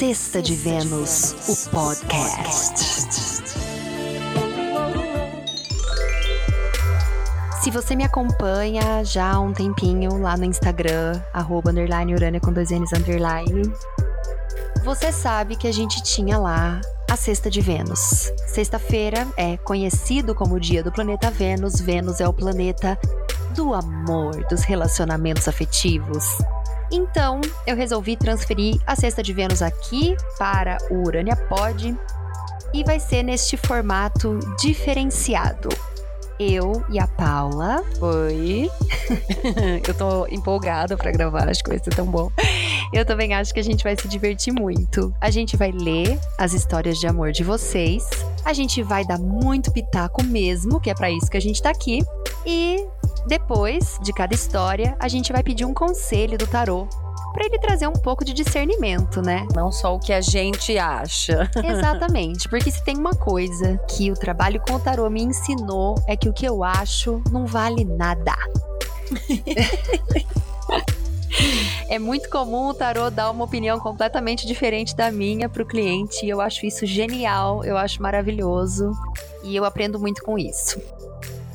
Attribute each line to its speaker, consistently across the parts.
Speaker 1: Sexta de Vênus, o podcast. Se você me acompanha já há um tempinho lá no Instagram, arroba underline Urânia com dois N's underline, você sabe que a gente tinha lá a Sexta de Vênus. Sexta-feira é conhecido como o dia do planeta Vênus. Vênus é o planeta do amor, dos relacionamentos afetivos. Então, eu resolvi transferir a Sexta de Vênus aqui para o Urânia Pod e vai ser neste formato diferenciado. Eu e a Paula.
Speaker 2: Oi. eu tô empolgada para gravar, acho que vai ser tão bom.
Speaker 1: Eu também acho que a gente vai se divertir muito. A gente vai ler as histórias de amor de vocês. A gente vai dar muito pitaco mesmo, que é para isso que a gente tá aqui. E depois de cada história, a gente vai pedir um conselho do tarô para ele trazer um pouco de discernimento, né?
Speaker 2: Não só o que a gente acha.
Speaker 1: Exatamente, porque se tem uma coisa que o trabalho com o tarô me ensinou é que o que eu acho não vale nada. É muito comum o tarô dar uma opinião completamente diferente da minha para o cliente e eu acho isso genial, eu acho maravilhoso e eu aprendo muito com isso.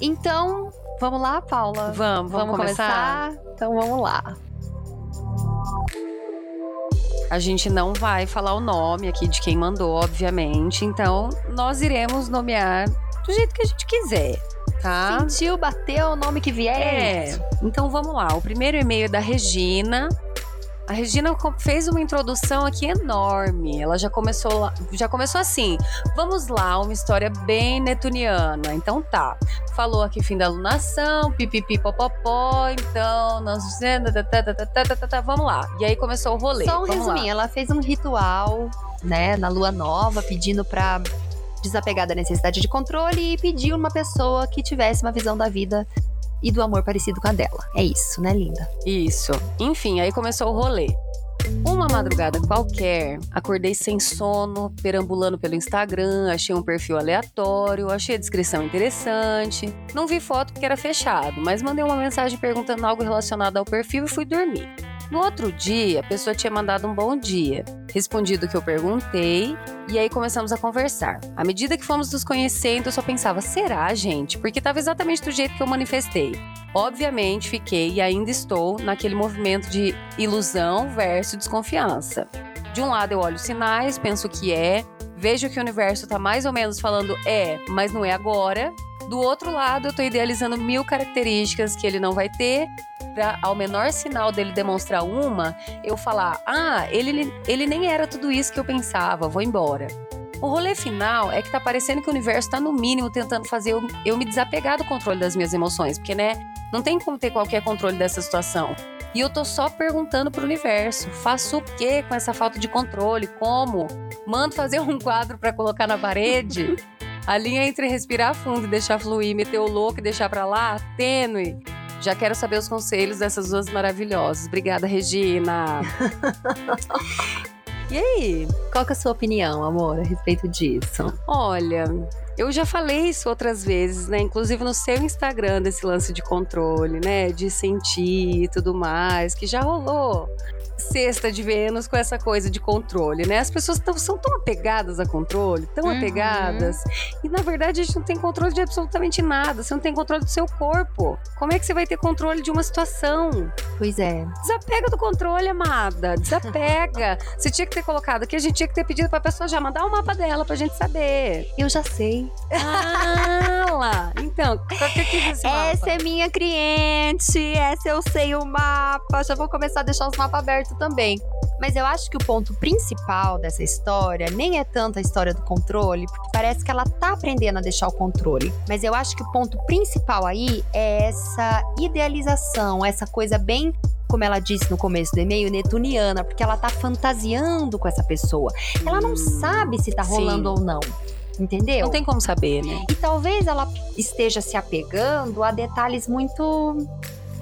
Speaker 1: Então, vamos lá, Paula?
Speaker 2: Vamos, vamos, vamos começar?
Speaker 1: começar? Então vamos lá.
Speaker 2: A gente não vai falar o nome aqui de quem mandou, obviamente. Então, nós iremos nomear do jeito que a gente quiser, tá?
Speaker 1: Sentiu, bateu o nome que vier.
Speaker 2: É. Então vamos lá. O primeiro e-mail é da Regina. A Regina fez uma introdução aqui enorme. Ela já começou, já começou assim. Vamos lá, uma história bem netuniana. Então tá. Falou aqui fim da alunação, pipipi popopó, então, nós vamos lá. E aí começou o rolê.
Speaker 1: Só um resuminho, ela fez um ritual, né, na lua nova, pedindo pra desapegar da necessidade de controle e pediu uma pessoa que tivesse uma visão da vida e do amor parecido com a dela. É isso, né, linda?
Speaker 2: Isso. Enfim, aí começou o rolê. Uma madrugada qualquer, acordei sem sono, perambulando pelo Instagram, achei um perfil aleatório, achei a descrição interessante. Não vi foto porque era fechado, mas mandei uma mensagem perguntando algo relacionado ao perfil e fui dormir. No outro dia, a pessoa tinha mandado um bom dia, respondido o que eu perguntei, e aí começamos a conversar. À medida que fomos nos conhecendo, eu só pensava: será, gente? Porque estava exatamente do jeito que eu manifestei. Obviamente, fiquei e ainda estou naquele movimento de ilusão versus desconfiança. De um lado, eu olho os sinais, penso que é, vejo que o universo está mais ou menos falando é, mas não é agora. Do outro lado, eu estou idealizando mil características que ele não vai ter para ao menor sinal dele demonstrar uma, eu falar: "Ah, ele ele nem era tudo isso que eu pensava, vou embora". O rolê final é que tá parecendo que o universo tá no mínimo tentando fazer eu, eu me desapegar do controle das minhas emoções, porque né, não tem como ter qualquer controle dessa situação. E eu tô só perguntando pro universo: faço o que com essa falta de controle? Como? Mando fazer um quadro para colocar na parede? A linha entre respirar fundo e deixar fluir, meter o louco e deixar pra lá, tênue. Já quero saber os conselhos dessas duas maravilhosas. Obrigada, Regina.
Speaker 1: e aí? Qual é a sua opinião, amor, a respeito disso?
Speaker 2: Olha, eu já falei isso outras vezes, né? Inclusive no seu Instagram desse lance de controle, né? De sentir e tudo mais, que já rolou cesta de Vênus com essa coisa de controle, né? As pessoas tão, são tão apegadas a controle, tão uhum. apegadas, e na verdade a gente não tem controle de absolutamente nada. Você não tem controle do seu corpo. Como é que você vai ter controle de uma situação?
Speaker 1: Pois é.
Speaker 2: Desapega do controle, amada. Desapega. você tinha que ter colocado aqui, a gente tinha que ter pedido pra pessoa já mandar o um mapa dela pra gente saber.
Speaker 1: Eu já sei.
Speaker 2: Ah, lá. Então, qual que é esse mapa?
Speaker 1: Essa é minha cliente, essa eu sei o mapa. Já vou começar a deixar os mapas abertos também. Mas eu acho que o ponto principal dessa história nem é tanto a história do controle, porque parece que ela tá aprendendo a deixar o controle. Mas eu acho que o ponto principal aí é essa idealização, essa coisa bem como ela disse no começo do e-mail, netuniana, porque ela tá fantasiando com essa pessoa. Ela não sabe se tá rolando Sim. ou não. Entendeu?
Speaker 2: Não tem como saber, né?
Speaker 1: E talvez ela esteja se apegando a detalhes muito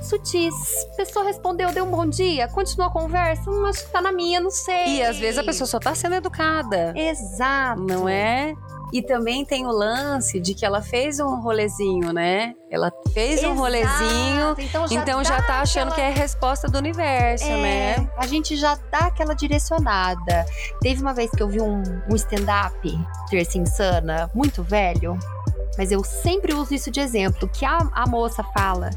Speaker 1: sutis. A pessoa respondeu, deu um bom dia, continuou a conversa, hum, acho que tá na minha, não sei.
Speaker 2: E às vezes a pessoa só tá sendo educada.
Speaker 1: Exato.
Speaker 2: Não é? E também tem o lance de que ela fez um rolezinho, né? Ela fez
Speaker 1: Exato.
Speaker 2: um rolezinho,
Speaker 1: Então já,
Speaker 2: então já tá achando
Speaker 1: aquela-
Speaker 2: que é a resposta do universo,
Speaker 1: É,
Speaker 2: né?
Speaker 1: A gente já dá aquela direcionada. Teve uma vez que eu vi um, um stand-up, Terça Insana, muito velho, mas eu sempre uso isso de exemplo, que a, a moça fala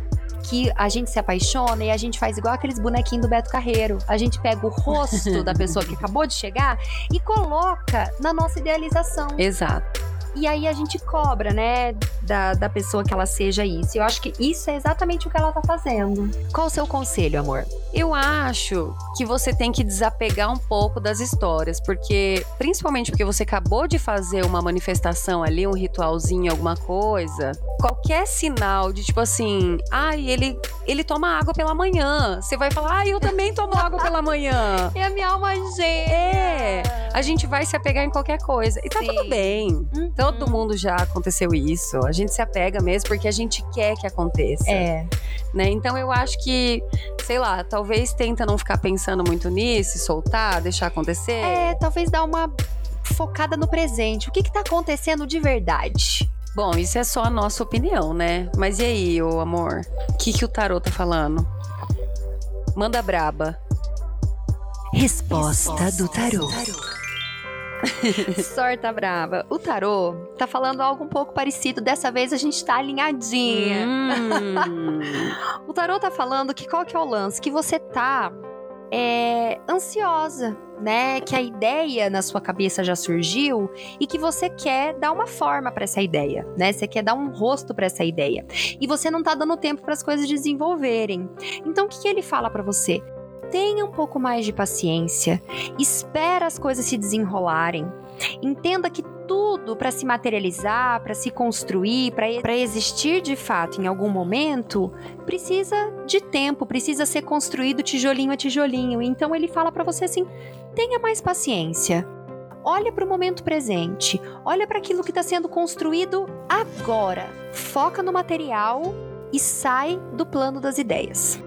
Speaker 1: que a gente se apaixona e a gente faz igual aqueles bonequinhos do Beto Carreiro. A gente pega o rosto da pessoa que acabou de chegar e coloca na nossa idealização.
Speaker 2: Exato.
Speaker 1: E aí a gente cobra, né, da, da pessoa que ela seja isso. Eu acho que isso é exatamente o que ela tá fazendo. Qual o seu conselho, amor?
Speaker 2: Eu acho que você tem que desapegar um pouco das histórias, porque principalmente porque você acabou de fazer uma manifestação ali, um ritualzinho, alguma coisa. Qualquer sinal de tipo assim, ai, ele ele toma água pela manhã. Você vai falar, ai, eu também tomo água pela manhã.
Speaker 1: É a minha alma gêmea.
Speaker 2: É, a gente vai se apegar em qualquer coisa. E tá
Speaker 1: Sim.
Speaker 2: tudo bem.
Speaker 1: Uhum.
Speaker 2: Todo mundo já aconteceu isso. A gente se apega mesmo porque a gente quer que aconteça
Speaker 1: É.
Speaker 2: né? Então eu acho que, sei lá, talvez tenta não ficar pensando muito nisso, soltar, deixar acontecer.
Speaker 1: É, talvez dar uma focada no presente. O que que tá acontecendo de verdade?
Speaker 2: Bom, isso é só a nossa opinião, né? Mas e aí, ô amor? O que, que o tarô tá falando? Manda braba.
Speaker 1: Resposta do tarô. Sorta brava. O tarô tá falando algo um pouco parecido. Dessa vez a gente tá alinhadinha.
Speaker 2: Hum.
Speaker 1: O tarô tá falando que qual que é o lance? Que você tá é, ansiosa, né? Que a ideia na sua cabeça já surgiu e que você quer dar uma forma pra essa ideia, né? Você quer dar um rosto pra essa ideia. E você não tá dando tempo para as coisas desenvolverem. Então o que, que ele fala pra você? Tenha um pouco mais de paciência, espera as coisas se desenrolarem. Entenda que tudo para se materializar, para se construir, para existir de fato em algum momento, precisa de tempo, precisa ser construído tijolinho a tijolinho. Então ele fala para você assim: tenha mais paciência. Olha para o momento presente, olha para aquilo que está sendo construído agora. Foca no material e sai do plano das ideias.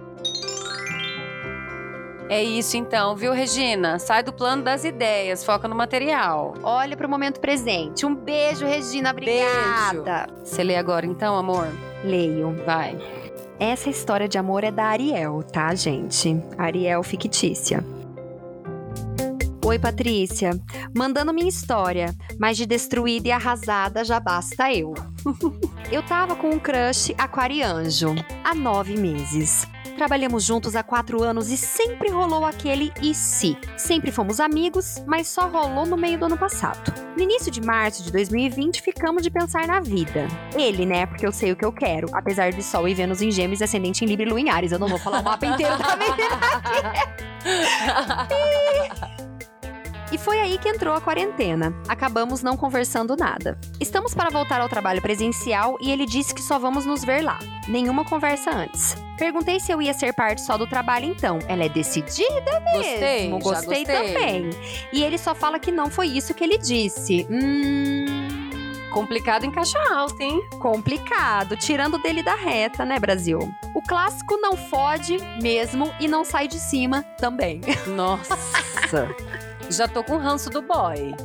Speaker 2: É isso então, viu, Regina? Sai do plano das ideias, foca no material.
Speaker 1: Olha para o momento presente. Um beijo, Regina. Obrigada.
Speaker 2: Você lê agora então, amor?
Speaker 1: Leio.
Speaker 2: Vai.
Speaker 1: Essa história de amor é da Ariel, tá, gente? Ariel fictícia. Oi, Patrícia. Mandando minha história, mas de destruída e arrasada já basta eu. eu tava com um crush aquarianjo há nove meses. Trabalhamos juntos há quatro anos e sempre rolou aquele e se. Sempre fomos amigos, mas só rolou no meio do ano passado. No início de março de 2020, ficamos de pensar na vida. Ele, né? Porque eu sei o que eu quero. Apesar de Sol e Vênus em Gêmeos, ascendente em Libra e Lua em Ares. Eu não vou falar o mapa inteiro da menina. E foi aí que entrou a quarentena. Acabamos não conversando nada. Estamos para voltar ao trabalho presencial e ele disse que só vamos nos ver lá. Nenhuma conversa antes. Perguntei se eu ia ser parte só do trabalho então. Ela é decidida
Speaker 2: Gostei,
Speaker 1: mesmo.
Speaker 2: já
Speaker 1: Gostei,
Speaker 2: gostei.
Speaker 1: também. E ele só fala que não foi isso que ele disse. Hum.
Speaker 2: Complicado em caixa alta, hein?
Speaker 1: Complicado, tirando dele da reta, né, Brasil? O clássico não fode mesmo e não sai de cima também.
Speaker 2: Nossa. Já tô com ranço do boy.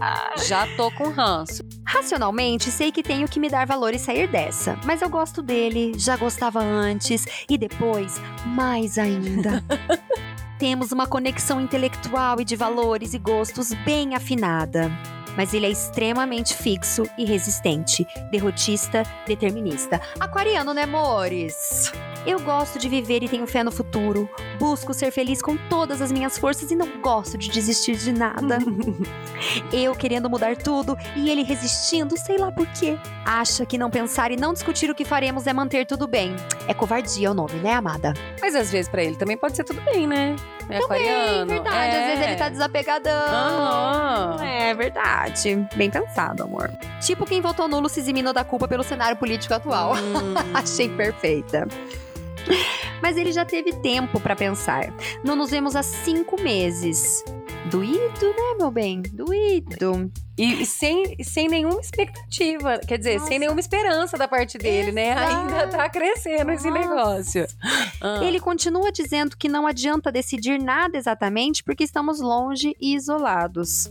Speaker 2: Já tô com ranço.
Speaker 1: Racionalmente, sei que tenho que me dar valor e sair dessa, mas eu gosto dele, já gostava antes e depois mais ainda. Temos uma conexão intelectual e de valores e gostos bem afinada. Mas ele é extremamente fixo e resistente, derrotista, determinista. Aquariano, né, amores? Eu gosto de viver e tenho fé no futuro. Busco ser feliz com todas as minhas forças e não gosto de desistir de nada. Eu querendo mudar tudo e ele resistindo, sei lá por quê. Acha que não pensar e não discutir o que faremos é manter tudo bem. É covardia o nome, né, amada?
Speaker 2: Mas às vezes pra ele também pode ser tudo bem, né? É aquariano.
Speaker 1: verdade.
Speaker 2: É.
Speaker 1: Às vezes ele tá desapegadão.
Speaker 2: Aham.
Speaker 1: É verdade. Bem pensado, amor. Tipo quem votou nulo se eximinou da culpa pelo cenário político atual.
Speaker 2: Hum.
Speaker 1: Achei perfeita. Mas ele já teve tempo pra pensar. Não nos vemos há cinco meses. Doído, né, meu bem? Doído.
Speaker 2: E, sem, sem nenhuma expectativa, quer dizer,
Speaker 1: Nossa.
Speaker 2: sem nenhuma esperança da parte dele, né?
Speaker 1: Exato.
Speaker 2: Ainda tá crescendo esse
Speaker 1: Nossa.
Speaker 2: negócio. Ah.
Speaker 1: Ele continua dizendo que não adianta decidir nada exatamente porque estamos longe e isolados.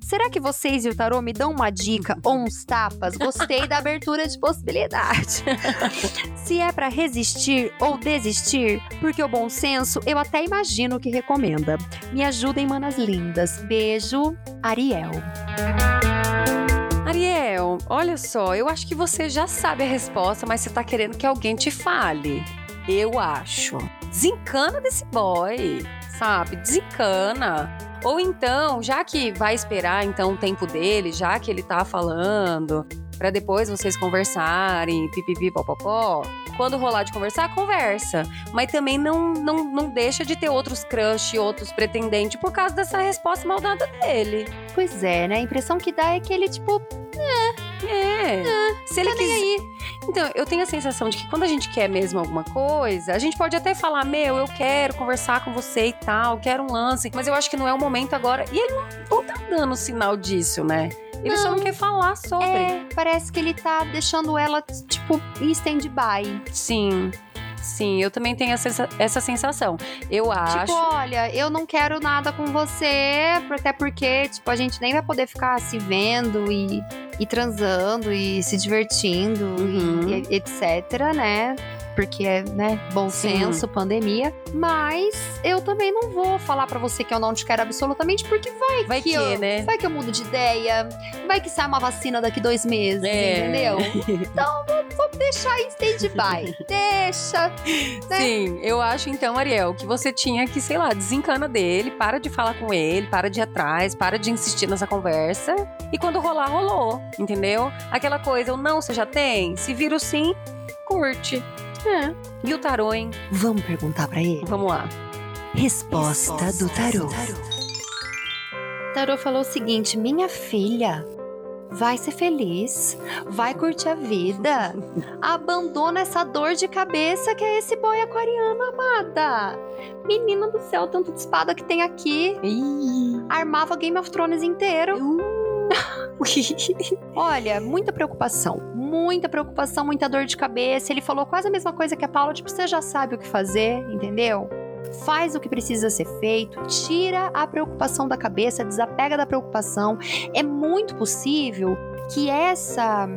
Speaker 1: Será que vocês e o tarô me dão uma dica ou uns tapas? Gostei da abertura de possibilidade. Se é pra resistir ou desistir, porque o bom senso eu até imagino que recomenda. Me ajudem, manas lindas. Beijo, Ariel.
Speaker 2: Ariel, olha só, eu acho que você já sabe a resposta, mas você tá querendo que alguém te fale. Eu acho. Desencana desse boy, sabe? Desencana. Ou então, já que vai esperar então o tempo dele, já que ele tá falando, pra depois vocês conversarem, pipipi, popopó. Quando rolar de conversar, conversa. Mas também não, não, não deixa de ter outros crush, outros pretendentes por causa dessa resposta maldada dele.
Speaker 1: Pois é, né? A impressão que dá é que ele, tipo,
Speaker 2: É. Se ele
Speaker 1: tá
Speaker 2: quiser.
Speaker 1: aí.
Speaker 2: Então, eu tenho a sensação de que quando a gente quer mesmo alguma coisa, a gente pode até falar, meu, eu quero conversar com você e tal, quero um lance, mas eu acho que não é o momento agora. E ele não, não tá dando sinal disso, né? Ele só não quer falar sobre.
Speaker 1: É, parece que ele tá deixando ela, tipo, em stand-by.
Speaker 2: Sim. Sim, eu também tenho essa, essa sensação. Eu acho.
Speaker 1: Tipo, olha, eu não quero nada com você, até porque, tipo, a gente nem vai poder ficar se vendo e, e transando e se divertindo
Speaker 2: Uhum.
Speaker 1: e, e etc, né? Porque é, né, bom
Speaker 2: Sim.
Speaker 1: senso, pandemia. Mas eu também não vou falar pra você que eu não te quero absolutamente, porque vai,
Speaker 2: Vai que,
Speaker 1: eu,
Speaker 2: né?
Speaker 1: vai que eu mudo de ideia, vai que sai uma vacina daqui dois meses,
Speaker 2: É.
Speaker 1: entendeu? Então, vamos, vamos deixar em stand-by. Deixa. né?
Speaker 2: Sim, eu acho então, Ariel, que você tinha que, sei lá, desencana dele, para de falar com ele, para de ir atrás, para de insistir nessa conversa. E quando rolar, rolou, entendeu? Aquela coisa, o não você já tem, se vira sim, curte. É. E o tarô, hein?
Speaker 1: Vamos perguntar pra ele.
Speaker 2: Vamos lá.
Speaker 1: Resposta do tarô. Tarô falou o seguinte: Minha filha, vai ser feliz, vai curtir a vida, abandona essa dor de cabeça que é esse boy aquariano, amada. Menina do céu, tanto de espada que tem aqui. Armava Game of Thrones inteiro. Olha, muita preocupação. Muita preocupação, muita dor de cabeça. Ele falou quase a mesma coisa que a Paula, tipo, você já sabe o que fazer, entendeu? Faz o que precisa ser feito, tira a preocupação da cabeça, desapega da preocupação. É muito possível que essa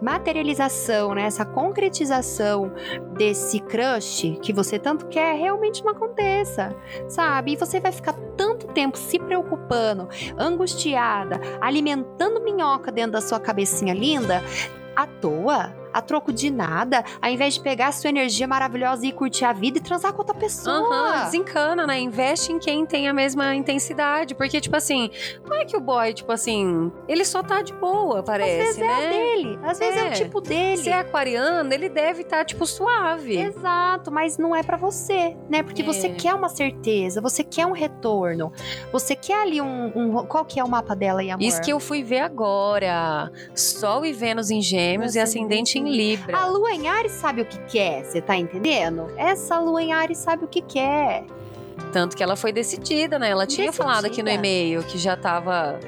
Speaker 1: materialização, né, essa concretização desse crush que você tanto quer realmente não aconteça, sabe? E você vai ficar tanto tempo se preocupando, angustiada, alimentando minhoca dentro da sua cabecinha linda, à toa, a troco de nada, ao invés de pegar a sua energia maravilhosa e curtir a vida e transar com outra pessoa.
Speaker 2: Aham, desencana, né? Investe em quem tem a mesma intensidade. Porque, tipo assim, não é que o boy, tipo assim, ele só tá de boa,
Speaker 1: Às
Speaker 2: parece,
Speaker 1: vezes é a
Speaker 2: né?
Speaker 1: dele, às vezes é,
Speaker 2: É.
Speaker 1: o tipo dele.
Speaker 2: Se é aquariano, ele deve estar, tipo, suave.
Speaker 1: Exato, mas não é pra você, né? Porque
Speaker 2: É.
Speaker 1: você quer uma certeza, você quer um retorno, você quer ali um, um- Qual que é o mapa dela e amor?
Speaker 2: Isso que eu fui ver agora. Sol e Vênus em Gêmeos e ascendente em Libra.
Speaker 1: A lua em Ares sabe o que quer, você tá entendendo? Essa lua em Ares sabe o que quer.
Speaker 2: Tanto que ela foi decidida, né? Ela tinha
Speaker 1: Decidida.
Speaker 2: falado aqui no e-mail que já tava.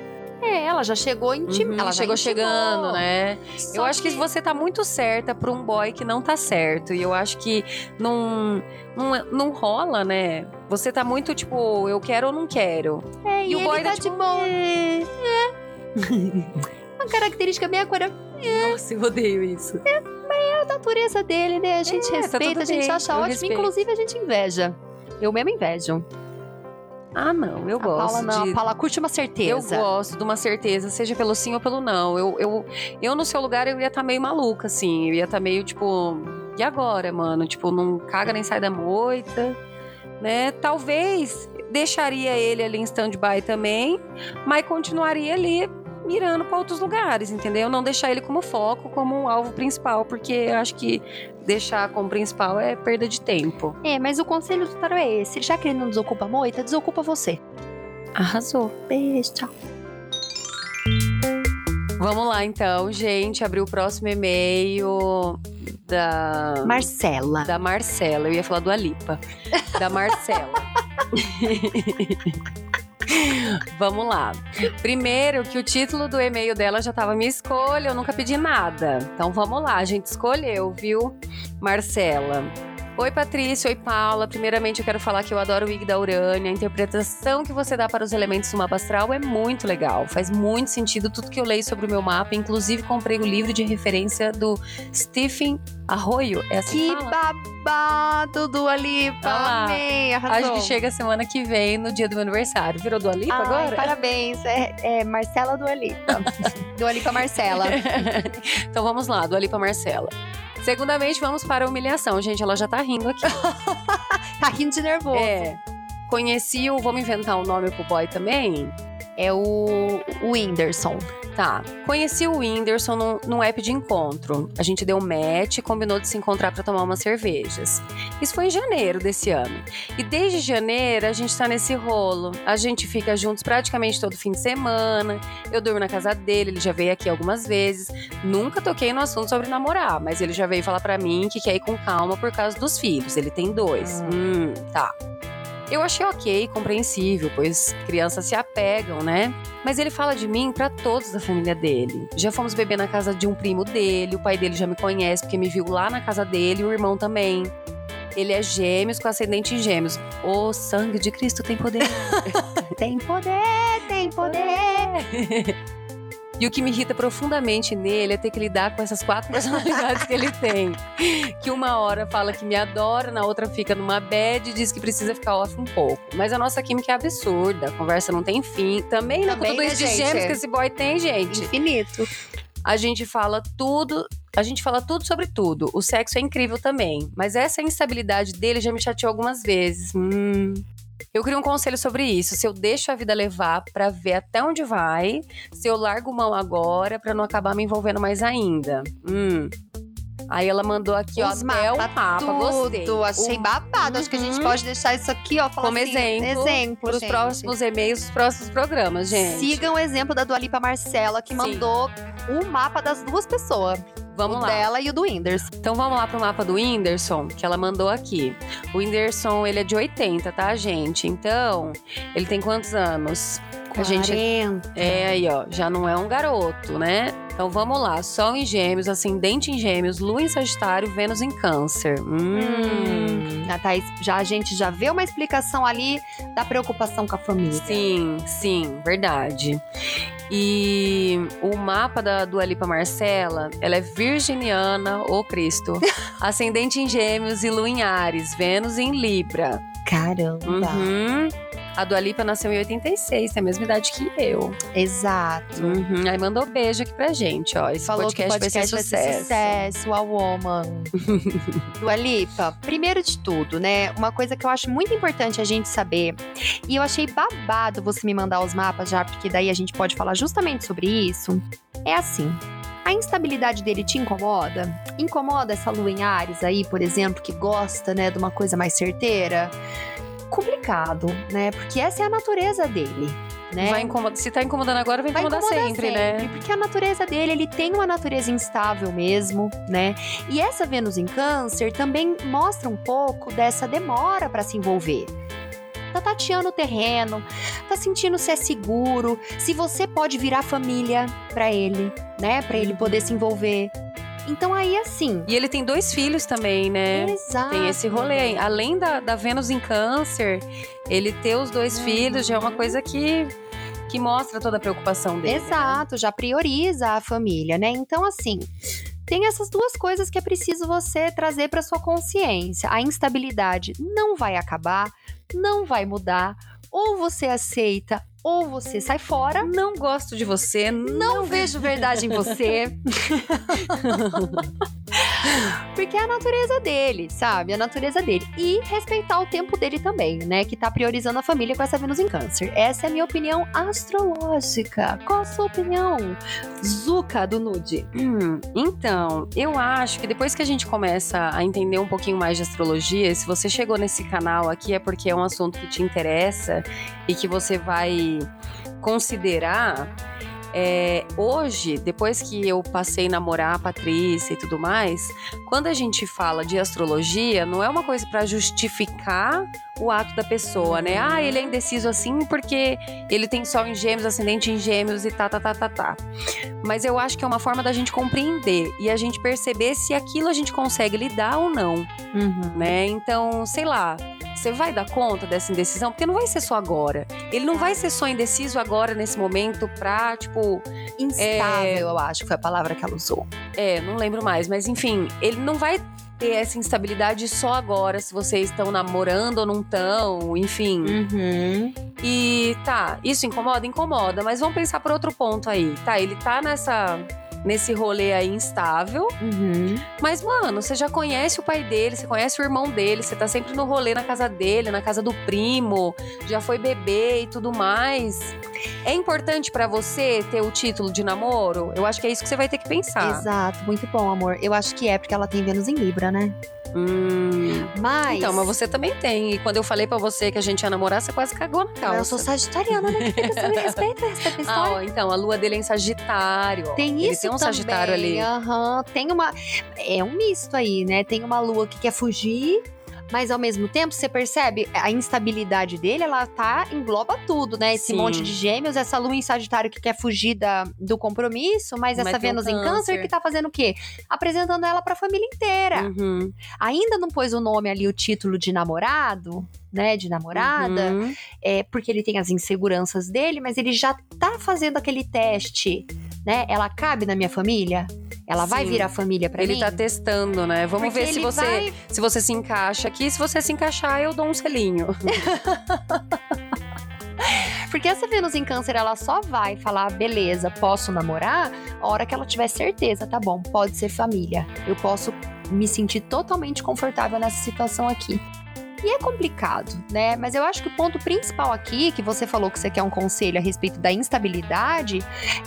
Speaker 1: É, ela já chegou time,
Speaker 2: Uhum,
Speaker 1: ela
Speaker 2: chegou chegando, né?
Speaker 1: Só
Speaker 2: eu acho que... você tá muito certa pra um boy que não tá certo. E eu acho que não, não, não rola, né? Você tá muito tipo, eu quero ou não quero.
Speaker 1: É, e,
Speaker 2: E o boy
Speaker 1: tá
Speaker 2: tá
Speaker 1: de
Speaker 2: tipo,
Speaker 1: boa. É. Uma característica bem aquariana.
Speaker 2: Nossa, eu odeio isso.
Speaker 1: É a natureza dele, né? A gente
Speaker 2: É, tá
Speaker 1: respeita,
Speaker 2: tudo
Speaker 1: a gente
Speaker 2: bem,
Speaker 1: acha
Speaker 2: eu
Speaker 1: ótimo,
Speaker 2: respeito.
Speaker 1: inclusive a gente inveja. Eu mesmo invejo.
Speaker 2: Ah, não, eu
Speaker 1: a
Speaker 2: gosto
Speaker 1: Paula não,
Speaker 2: de...
Speaker 1: a Paula curte uma
Speaker 2: Eu
Speaker 1: certeza.
Speaker 2: gosto de uma certeza, seja pelo sim ou pelo não. Eu, eu, eu no seu lugar, eu ia estar meio maluca, assim. Eu ia estar meio, tipo... E agora, mano? Tipo, não caga nem sai da moita, né? Talvez deixaria ele ali em stand-by também, mas continuaria ali mirando para outros lugares, entendeu? Não deixar ele como foco, como um alvo principal, porque eu acho que deixar como principal é perda de tempo.
Speaker 1: É, mas o conselho do tarô é esse. Já que ele não desocupa a moita, desocupa você.
Speaker 2: Arrasou.
Speaker 1: Beijo, tchau.
Speaker 2: Vamos lá, então, gente. Abrir o próximo e-mail da.
Speaker 1: Marcela.
Speaker 2: Da Marcela. Eu ia falar do Alipa. Da Marcela. Vamos lá. Primeiro, que o título do e-mail dela já estava minha escolha, eu nunca pedi nada. Então vamos lá, a gente escolheu, viu? Marcela. Oi, Patrícia. Oi, Paula. Primeiramente, eu quero falar que eu adoro o Ig da Urânia. A interpretação que você dá para os elementos do mapa astral é muito legal. Faz muito sentido tudo que eu leio sobre o meu mapa. Inclusive, comprei o livro de referência do Stephen Arroio. É assim
Speaker 1: que
Speaker 2: que
Speaker 1: babado do Alipa.
Speaker 2: Ah,
Speaker 1: Amei,
Speaker 2: A
Speaker 1: arrasou.
Speaker 2: gente chega semana que vem, no dia do meu aniversário. Virou do Alipa
Speaker 1: Ai,
Speaker 2: agora?
Speaker 1: Parabéns. É, é Marcela do Alipa. do Alipa Marcela.
Speaker 2: então vamos lá, do Alipa Marcela. Segundamente, vamos para a humilhação. Gente, ela já tá rindo aqui.
Speaker 1: Tá rindo de nervoso.
Speaker 2: É. Conheci o. Vamos inventar um nome pro boy também?
Speaker 1: É o, o Whindersson.
Speaker 2: Tá. Conheci o Whindersson num, num app de encontro. A gente deu match e combinou de se encontrar para tomar umas cervejas. Isso foi em janeiro desse ano. E desde janeiro a gente tá nesse rolo. A gente fica juntos praticamente todo fim de semana. Eu durmo na casa dele, ele já veio aqui algumas vezes. Nunca toquei no assunto sobre namorar, mas ele já veio falar pra mim que quer ir com calma por causa dos filhos. Ele tem dois. Hum, tá. Eu achei ok, compreensível, pois crianças se apegam, né? Mas ele fala de mim pra todos da família dele. Já fomos beber na casa de um primo dele, o pai dele já me conhece porque me viu lá na casa dele, e o irmão também. Ele é gêmeos com ascendente em gêmeos. O sangue de Cristo tem poder.
Speaker 1: Tem poder, tem poder.
Speaker 2: E o que me irrita profundamente nele é ter que lidar com essas quatro personalidades que ele tem. Que uma hora fala que me adora, na outra fica numa bad e diz que precisa ficar off um pouco. Mas a nossa química é absurda, a conversa não tem fim. Também não
Speaker 1: Também,
Speaker 2: com dois
Speaker 1: né,
Speaker 2: de gêmeos que esse boy tem, gente.
Speaker 1: Infinito.
Speaker 2: A gente fala tudo, a gente fala tudo sobre tudo. O sexo é incrível também, mas essa instabilidade dele já me chateou algumas vezes. Hum. Eu queria um conselho sobre isso. Se eu deixo a vida levar pra ver até onde vai, se eu largo mão agora pra não acabar me envolvendo mais ainda. Hum. Aí ela mandou aqui, ó,
Speaker 1: Os
Speaker 2: até o
Speaker 1: mapa,
Speaker 2: mapa, gostei.
Speaker 1: Tudo. Achei
Speaker 2: O-
Speaker 1: babado. Acho que a gente
Speaker 2: Uhum.
Speaker 1: pode deixar isso aqui, ó. falar
Speaker 2: Como
Speaker 1: assim,
Speaker 2: exemplo,
Speaker 1: Exemplo,
Speaker 2: Para os próximos e-mails, dos próximos programas, gente.
Speaker 1: Sigam o exemplo da Dualipa Marcela, que
Speaker 2: Sim.
Speaker 1: mandou o mapa das duas pessoas.
Speaker 2: Vamos
Speaker 1: o
Speaker 2: lá.
Speaker 1: dela e o do Whindersson.
Speaker 2: Então vamos lá pro mapa do Whindersson, que ela mandou aqui. O Whindersson, ele é de 80, tá, gente? Então, ele tem quantos anos? A gente
Speaker 1: 40.
Speaker 2: é aí, ó, já não é um garoto, né? Então vamos lá, Sol em Gêmeos, Ascendente em Gêmeos, Lua em Sagitário, Vênus em Câncer. Hum.
Speaker 1: Hum, a Thaís, já, a gente já vê uma explicação ali da preocupação com a família.
Speaker 2: Sim, sim, verdade. E o mapa da Dua Lipa Marcela, ela é virginiana, ô Cristo. Ascendente em Gêmeos e Lua em Ares, Vênus em Libra.
Speaker 1: Caramba.
Speaker 2: Uhum. A Dua Lipa nasceu em 86, tem a mesma idade que eu.
Speaker 1: Exato.
Speaker 2: Uhum. Aí mandou beijo aqui pra gente, ó. Esse
Speaker 1: Falou
Speaker 2: podcast,
Speaker 1: que podcast
Speaker 2: vai ser sucesso.
Speaker 1: sucesso, a woman. Dua Lipa, primeiro de tudo, né? Uma coisa que eu acho muito importante a gente saber, e eu achei babado você me mandar os mapas já, porque daí a gente pode falar justamente sobre isso. É assim. A instabilidade dele te incomoda? Incomoda essa lua em Ares aí, por exemplo, que gosta, né, de uma coisa mais certeira? Complicado, né? Porque essa é a natureza dele, né?
Speaker 2: Vai incomodar. Se tá incomodando agora, vai
Speaker 1: Vai
Speaker 2: incomodar,
Speaker 1: incomodar
Speaker 2: sempre, né?
Speaker 1: Porque a natureza dele, ele tem uma natureza instável mesmo, né? E essa Vênus em Câncer também mostra um pouco dessa demora para se envolver. Tá tateando o terreno, tá sentindo se é seguro, se você pode virar família para ele, né? Para ele poder se envolver. Então aí assim,
Speaker 2: E ele tem dois filhos também, né?
Speaker 1: exato.
Speaker 2: Tem esse rolê. Além da, da Vênus em câncer, ele ter os dois
Speaker 1: Uhum.
Speaker 2: filhos já é uma coisa que, que mostra toda a preocupação dele. né?
Speaker 1: Exato, já prioriza a família, né? Então, assim, tem essas duas coisas que é preciso você trazer para sua consciência. A instabilidade não vai acabar, não vai mudar. Ou você aceita, ou você sai fora.
Speaker 2: Não gosto de você,
Speaker 1: Não vejo verdade em você. Porque é a natureza dele, sabe? A natureza dele. E respeitar o tempo dele também, né? Que tá priorizando a família com essa Vênus em Câncer. Essa é a minha opinião astrológica. Qual a sua opinião? Zuka do Nude.
Speaker 2: Hum, então, eu acho que depois que a gente começa a entender um pouquinho mais de astrologia, se você chegou nesse canal aqui é porque é um assunto que te interessa e que você vai considerar. É, hoje, depois que eu passei a namorar a Patrícia e tudo mais, quando a gente fala de astrologia, não é uma coisa para justificar o ato da pessoa, né? Ah, ele é indeciso assim porque ele tem sol em gêmeos, ascendente em gêmeos e tá, tá, tá, tá, tá. Mas eu acho que é uma forma da gente compreender e a gente perceber se aquilo a gente consegue lidar ou não,
Speaker 1: Uhum.
Speaker 2: né? Então, sei lá, você vai dar conta dessa indecisão? Porque não vai ser só agora. Ele não vai ser só indeciso agora, nesse momento, pra, tipo,
Speaker 1: Instável, eu acho que foi a palavra que ela usou.
Speaker 2: é, não lembro mais, mas enfim, ele não vai ter essa instabilidade só agora, se vocês estão namorando ou não estão, enfim.
Speaker 1: Uhum.
Speaker 2: E tá, isso incomoda? Incomoda, mas vamos pensar por outro ponto aí. Tá, ele tá nessa. Nesse rolê aí instável,
Speaker 1: Uhum.
Speaker 2: mas, mano, você já conhece o pai dele, você conhece o irmão dele, você tá sempre no rolê na casa dele, na casa do primo, já foi bebê e tudo mais. É importante pra você ter o título de namoro? Eu acho que é isso que você vai ter que pensar.
Speaker 1: Exato, muito bom, amor. Eu acho que é porque ela tem Vênus em Libra, né?
Speaker 2: Hum.
Speaker 1: Mas.
Speaker 2: Então, mas você também tem. E quando eu falei pra você que a gente ia namorar, você quase cagou na calça.
Speaker 1: Eu sou sagitariana, né? Você me respeita, respeita a
Speaker 2: Ah, ó, então, a lua dele é em Sagitário.
Speaker 1: Tem
Speaker 2: Ele
Speaker 1: isso
Speaker 2: tem um
Speaker 1: também.
Speaker 2: Sagitário ali.
Speaker 1: aham. Tem uma. É um misto aí, né? Tem uma lua que quer fugir. Mas ao mesmo tempo, você percebe a instabilidade dele, ela tá, engloba tudo, né? Esse
Speaker 2: Sim.
Speaker 1: monte de gêmeos, essa lua em Sagitário que quer fugir da, do compromisso, mas,
Speaker 2: Mas
Speaker 1: essa Vênus em
Speaker 2: Câncer.
Speaker 1: Câncer que tá fazendo o quê? Apresentando ela pra família inteira.
Speaker 2: Uhum.
Speaker 1: Ainda não pôs o nome ali, o título de namorado, né? De namorada.
Speaker 2: Uhum.
Speaker 1: é, porque ele tem as inseguranças dele, mas ele já tá fazendo aquele teste, né? Ela cabe na minha família? Ela vai
Speaker 2: Sim.
Speaker 1: virar família pra
Speaker 2: Ele
Speaker 1: mim?
Speaker 2: tá testando, né? Vamos
Speaker 1: Porque
Speaker 2: ver se
Speaker 1: ele
Speaker 2: você,
Speaker 1: vai-
Speaker 2: se você se encaixa aqui. Se você se encaixar, eu dou um selinho.
Speaker 1: Porque essa Vênus em câncer, ela só vai falar, beleza, posso namorar, a hora que ela tiver certeza, tá bom, pode ser família. Eu posso me sentir totalmente confortável nessa situação aqui. E é complicado, né? Mas eu acho que o ponto principal aqui, que você falou que você quer um conselho a respeito da instabilidade,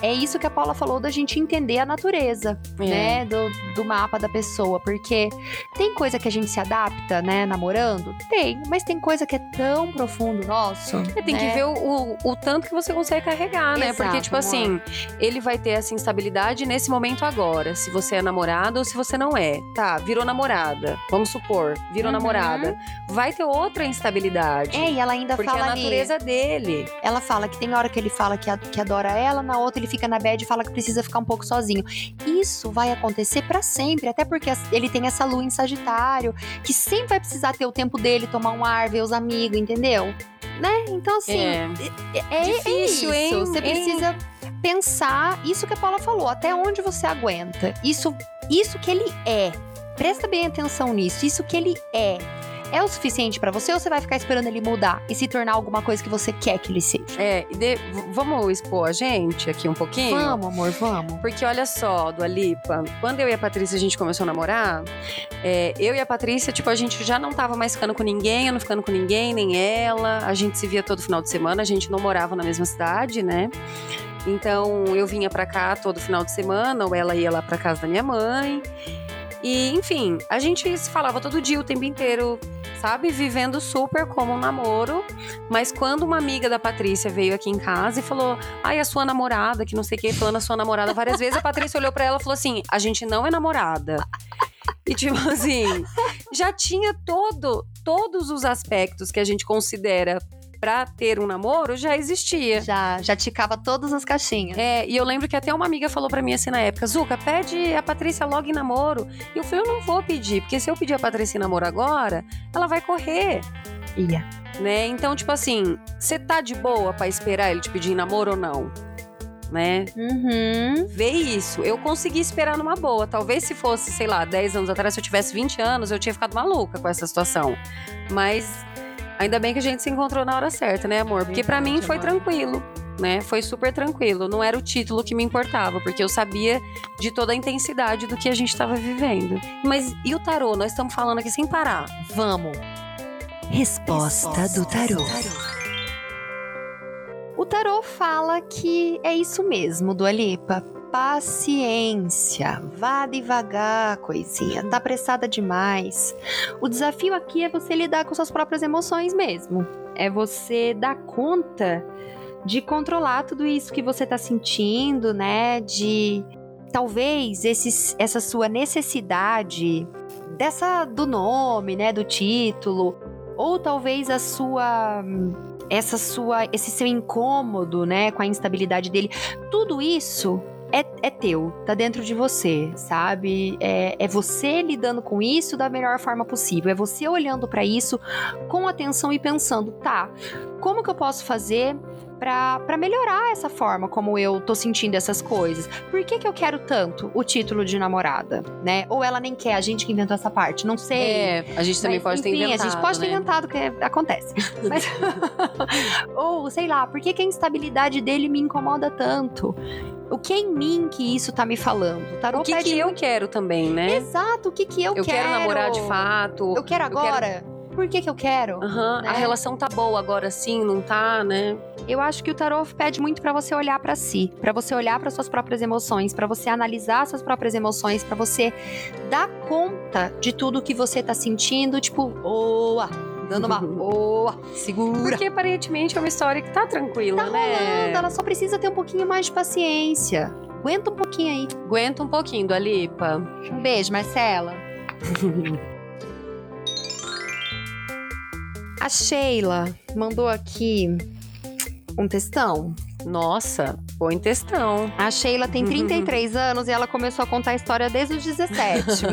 Speaker 1: é isso que a Paula falou da gente entender a natureza,
Speaker 2: É.
Speaker 1: né? Do, do mapa da pessoa. Porque tem coisa que a gente se adapta, né, namorando? Tem, mas tem coisa que é tão profundo nosso.
Speaker 2: É, Tem que
Speaker 1: né?
Speaker 2: ver o, o, o tanto que você consegue carregar, né?
Speaker 1: Exato,
Speaker 2: Porque, tipo
Speaker 1: amor.
Speaker 2: assim, ele vai ter essa instabilidade nesse momento agora. Se você é namorado ou se você não é. Tá, virou namorada. Vamos supor, virou
Speaker 1: Uhum.
Speaker 2: namorada. Vai ter outra instabilidade.
Speaker 1: É, e ela ainda
Speaker 2: porque é
Speaker 1: fala
Speaker 2: a
Speaker 1: ali-
Speaker 2: natureza dele.
Speaker 1: Ela fala que tem hora que ele fala que, a- que adora ela, na outra ele fica na bed e fala que precisa ficar um pouco sozinho. Isso vai acontecer pra sempre, até porque ele tem essa lua em Sagitário, que sempre vai precisar ter o tempo dele, tomar um ar, ver os amigos, entendeu? Né? Então, assim,
Speaker 2: É.
Speaker 1: é, é
Speaker 2: Difícil,
Speaker 1: isso.
Speaker 2: hein?
Speaker 1: Você
Speaker 2: Hein?
Speaker 1: precisa pensar isso que a Paula falou, até onde você aguenta. Isso, isso que ele é. Presta bem atenção nisso. Isso que ele é. É o suficiente pra você ou você vai ficar esperando ele mudar e se tornar alguma coisa que você quer que ele seja?
Speaker 2: É, de- vamos expor a gente aqui um pouquinho?
Speaker 1: Vamos, amor, vamos.
Speaker 2: Porque olha só, do Alipa, quando eu e a Patrícia a gente começou a namorar, é, eu e a Patrícia, tipo, a gente já não tava mais ficando com ninguém, eu não ficando com ninguém, nem ela. A gente se via todo final de semana, a gente não morava na mesma cidade, né? Então eu vinha pra cá todo final de semana, ou ela ia lá pra casa da minha mãe. E, enfim, a gente se falava todo dia, o tempo inteiro, sabe? Vivendo super como um namoro. Mas quando uma amiga da Patrícia veio aqui em casa e falou: Ai, a sua namorada, que não sei o que, falando a sua namorada várias vezes, a Patrícia olhou pra ela e falou assim: A gente não é namorada. E tipo assim, já tinha todo, todos os aspectos que a gente considera pra ter um namoro já existia.
Speaker 1: Já, já ticava todas as caixinhas.
Speaker 2: É, e eu lembro que até uma amiga falou pra mim assim na época: Zuca, pede a Patrícia logo em namoro. E eu falei: Eu não vou pedir, porque se eu pedir a Patrícia em namoro agora, ela vai correr,
Speaker 1: Ia.
Speaker 2: né? Então, tipo assim, você tá de boa pra esperar ele te pedir em namoro ou não? Né?
Speaker 1: Uhum.
Speaker 2: Vê isso. Eu consegui esperar numa boa. Talvez se fosse, sei lá, 10 anos atrás, se eu tivesse 20 anos, eu tinha ficado maluca com essa situação. Mas ainda bem que a gente se encontrou na hora certa, né, amor? Porque pra mim foi tranquilo. Né? Foi super tranquilo. Não era o título que me importava, porque eu sabia de toda a intensidade do que a gente estava vivendo. Mas e o tarô? Nós estamos falando aqui sem parar.
Speaker 1: Vamos. Resposta do tarô. O tarô fala que é isso mesmo, Dua Lipa. Paciência, vá devagar, coisinha, tá apressada demais. O desafio aqui é você lidar com suas próprias emoções mesmo. É você dar conta de controlar tudo isso que você tá sentindo, né? De talvez esses, essa sua necessidade dessa do nome, né, do título, ou talvez a sua essa sua esse seu incômodo, né, com a instabilidade dele, tudo isso é, é teu, tá dentro de você, sabe? É, é você lidando com isso da melhor forma possível. É você olhando para isso com atenção e pensando, tá? Como que eu posso fazer para melhorar essa forma como eu tô sentindo essas coisas. Por que, que eu quero tanto o título de namorada, né? Ou ela nem quer, a gente que inventou essa parte, não sei.
Speaker 2: É, a gente também
Speaker 1: Mas,
Speaker 2: pode
Speaker 1: enfim,
Speaker 2: ter inventado.
Speaker 1: a gente pode ter
Speaker 2: né?
Speaker 1: inventado, que acontece. Mas- Ou, sei lá, por que, que a instabilidade dele me incomoda tanto? O que é em mim que isso tá me falando? O tarô
Speaker 2: O que,
Speaker 1: pede
Speaker 2: que eu
Speaker 1: muito-
Speaker 2: quero também, né?
Speaker 1: Exato, o que que eu,
Speaker 2: Eu quero namorar de fato.
Speaker 1: Eu quero agora. Por que que eu quero?
Speaker 2: Aham,
Speaker 1: né?
Speaker 2: A relação tá boa agora sim, não tá, né?
Speaker 1: Eu acho que o tarô pede muito pra você olhar pra si, pra você olhar para suas próprias emoções, pra você analisar suas próprias emoções, pra você dar conta de tudo que você tá sentindo, tipo, boa, dando uma boa, segura.
Speaker 2: Porque aparentemente é uma história que tá tranquila,
Speaker 1: Tá
Speaker 2: né?
Speaker 1: rolando, ela só precisa ter um pouquinho mais de paciência. Aguenta um pouquinho aí.
Speaker 2: Aguenta um pouquinho, Alipa.
Speaker 1: Um beijo, Marcela. A Sheila mandou aqui um textão.
Speaker 2: Nossa, põe textão.
Speaker 1: A Sheila tem 33 anos e ela começou a contar a história desde os 17.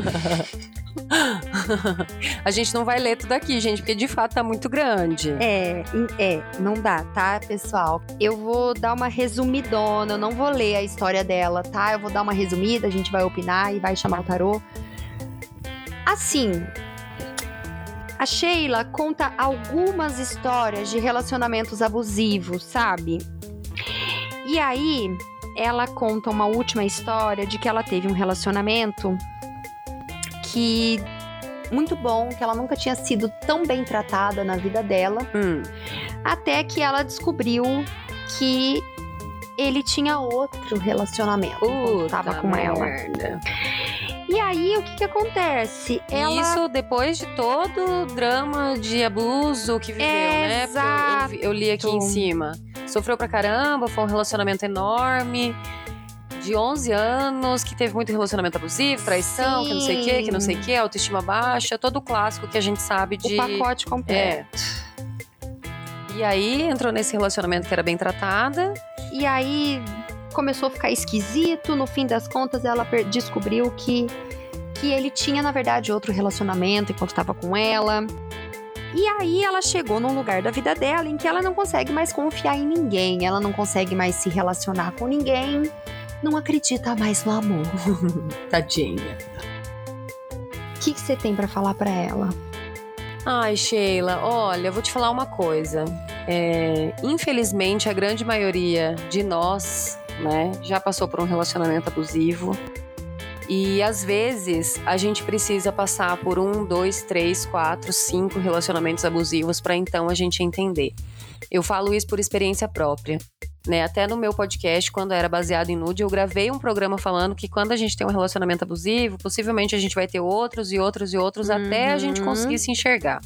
Speaker 2: a gente não vai ler tudo aqui, gente, porque de fato tá muito grande.
Speaker 1: É, é, não dá, tá, pessoal? Eu vou dar uma resumidona, eu não vou ler a história dela, tá? Eu vou dar uma resumida, a gente vai opinar e vai chamar o tarô. Assim, a Sheila conta algumas histórias de relacionamentos abusivos, sabe? E aí, ela conta uma última história de que ela teve um relacionamento que muito bom, que ela nunca tinha sido tão bem tratada na vida dela,
Speaker 2: Hum,
Speaker 1: até que ela descobriu que ele tinha outro relacionamento enquanto tava
Speaker 2: puta
Speaker 1: com ela.
Speaker 2: merda.
Speaker 1: E aí, o que que acontece? Ela
Speaker 2: Isso depois de todo o drama de abuso que viveu, né? Porque eu- eu, li aqui em
Speaker 1: Exato.
Speaker 2: cima. Sofreu pra caramba, foi um relacionamento enorme. De 11 anos, que teve muito relacionamento abusivo, traição, que não sei o quê, que não sei o quê, autoestima baixa, todo o clássico que a gente sabe de.
Speaker 1: o pacote completo.
Speaker 2: É. E aí entrou nesse relacionamento que era bem tratada.
Speaker 1: E aí começou a ficar esquisito. No fim das contas, ela descobriu que, que ele tinha, na verdade, outro relacionamento enquanto estava com ela. E aí ela chegou num lugar da vida dela em que ela não consegue mais confiar em ninguém, ela não consegue mais se relacionar com ninguém, não acredita mais no amor.
Speaker 2: Tadinha.
Speaker 1: O que você tem pra falar pra ela?
Speaker 2: Ai, Sheila, olha, eu vou te falar uma coisa. É, infelizmente, a grande maioria de nós, né, já passou por um relacionamento abusivo. E às vezes a gente precisa passar por um, dois, três, quatro, cinco relacionamentos abusivos para então a gente entender. Eu falo isso por experiência própria. Né, até no meu podcast, quando era baseado em nude, eu gravei um programa falando que quando a gente tem um relacionamento abusivo, possivelmente a gente vai ter outros e outros e outros até a gente
Speaker 1: Uhum.
Speaker 2: conseguir se enxergar.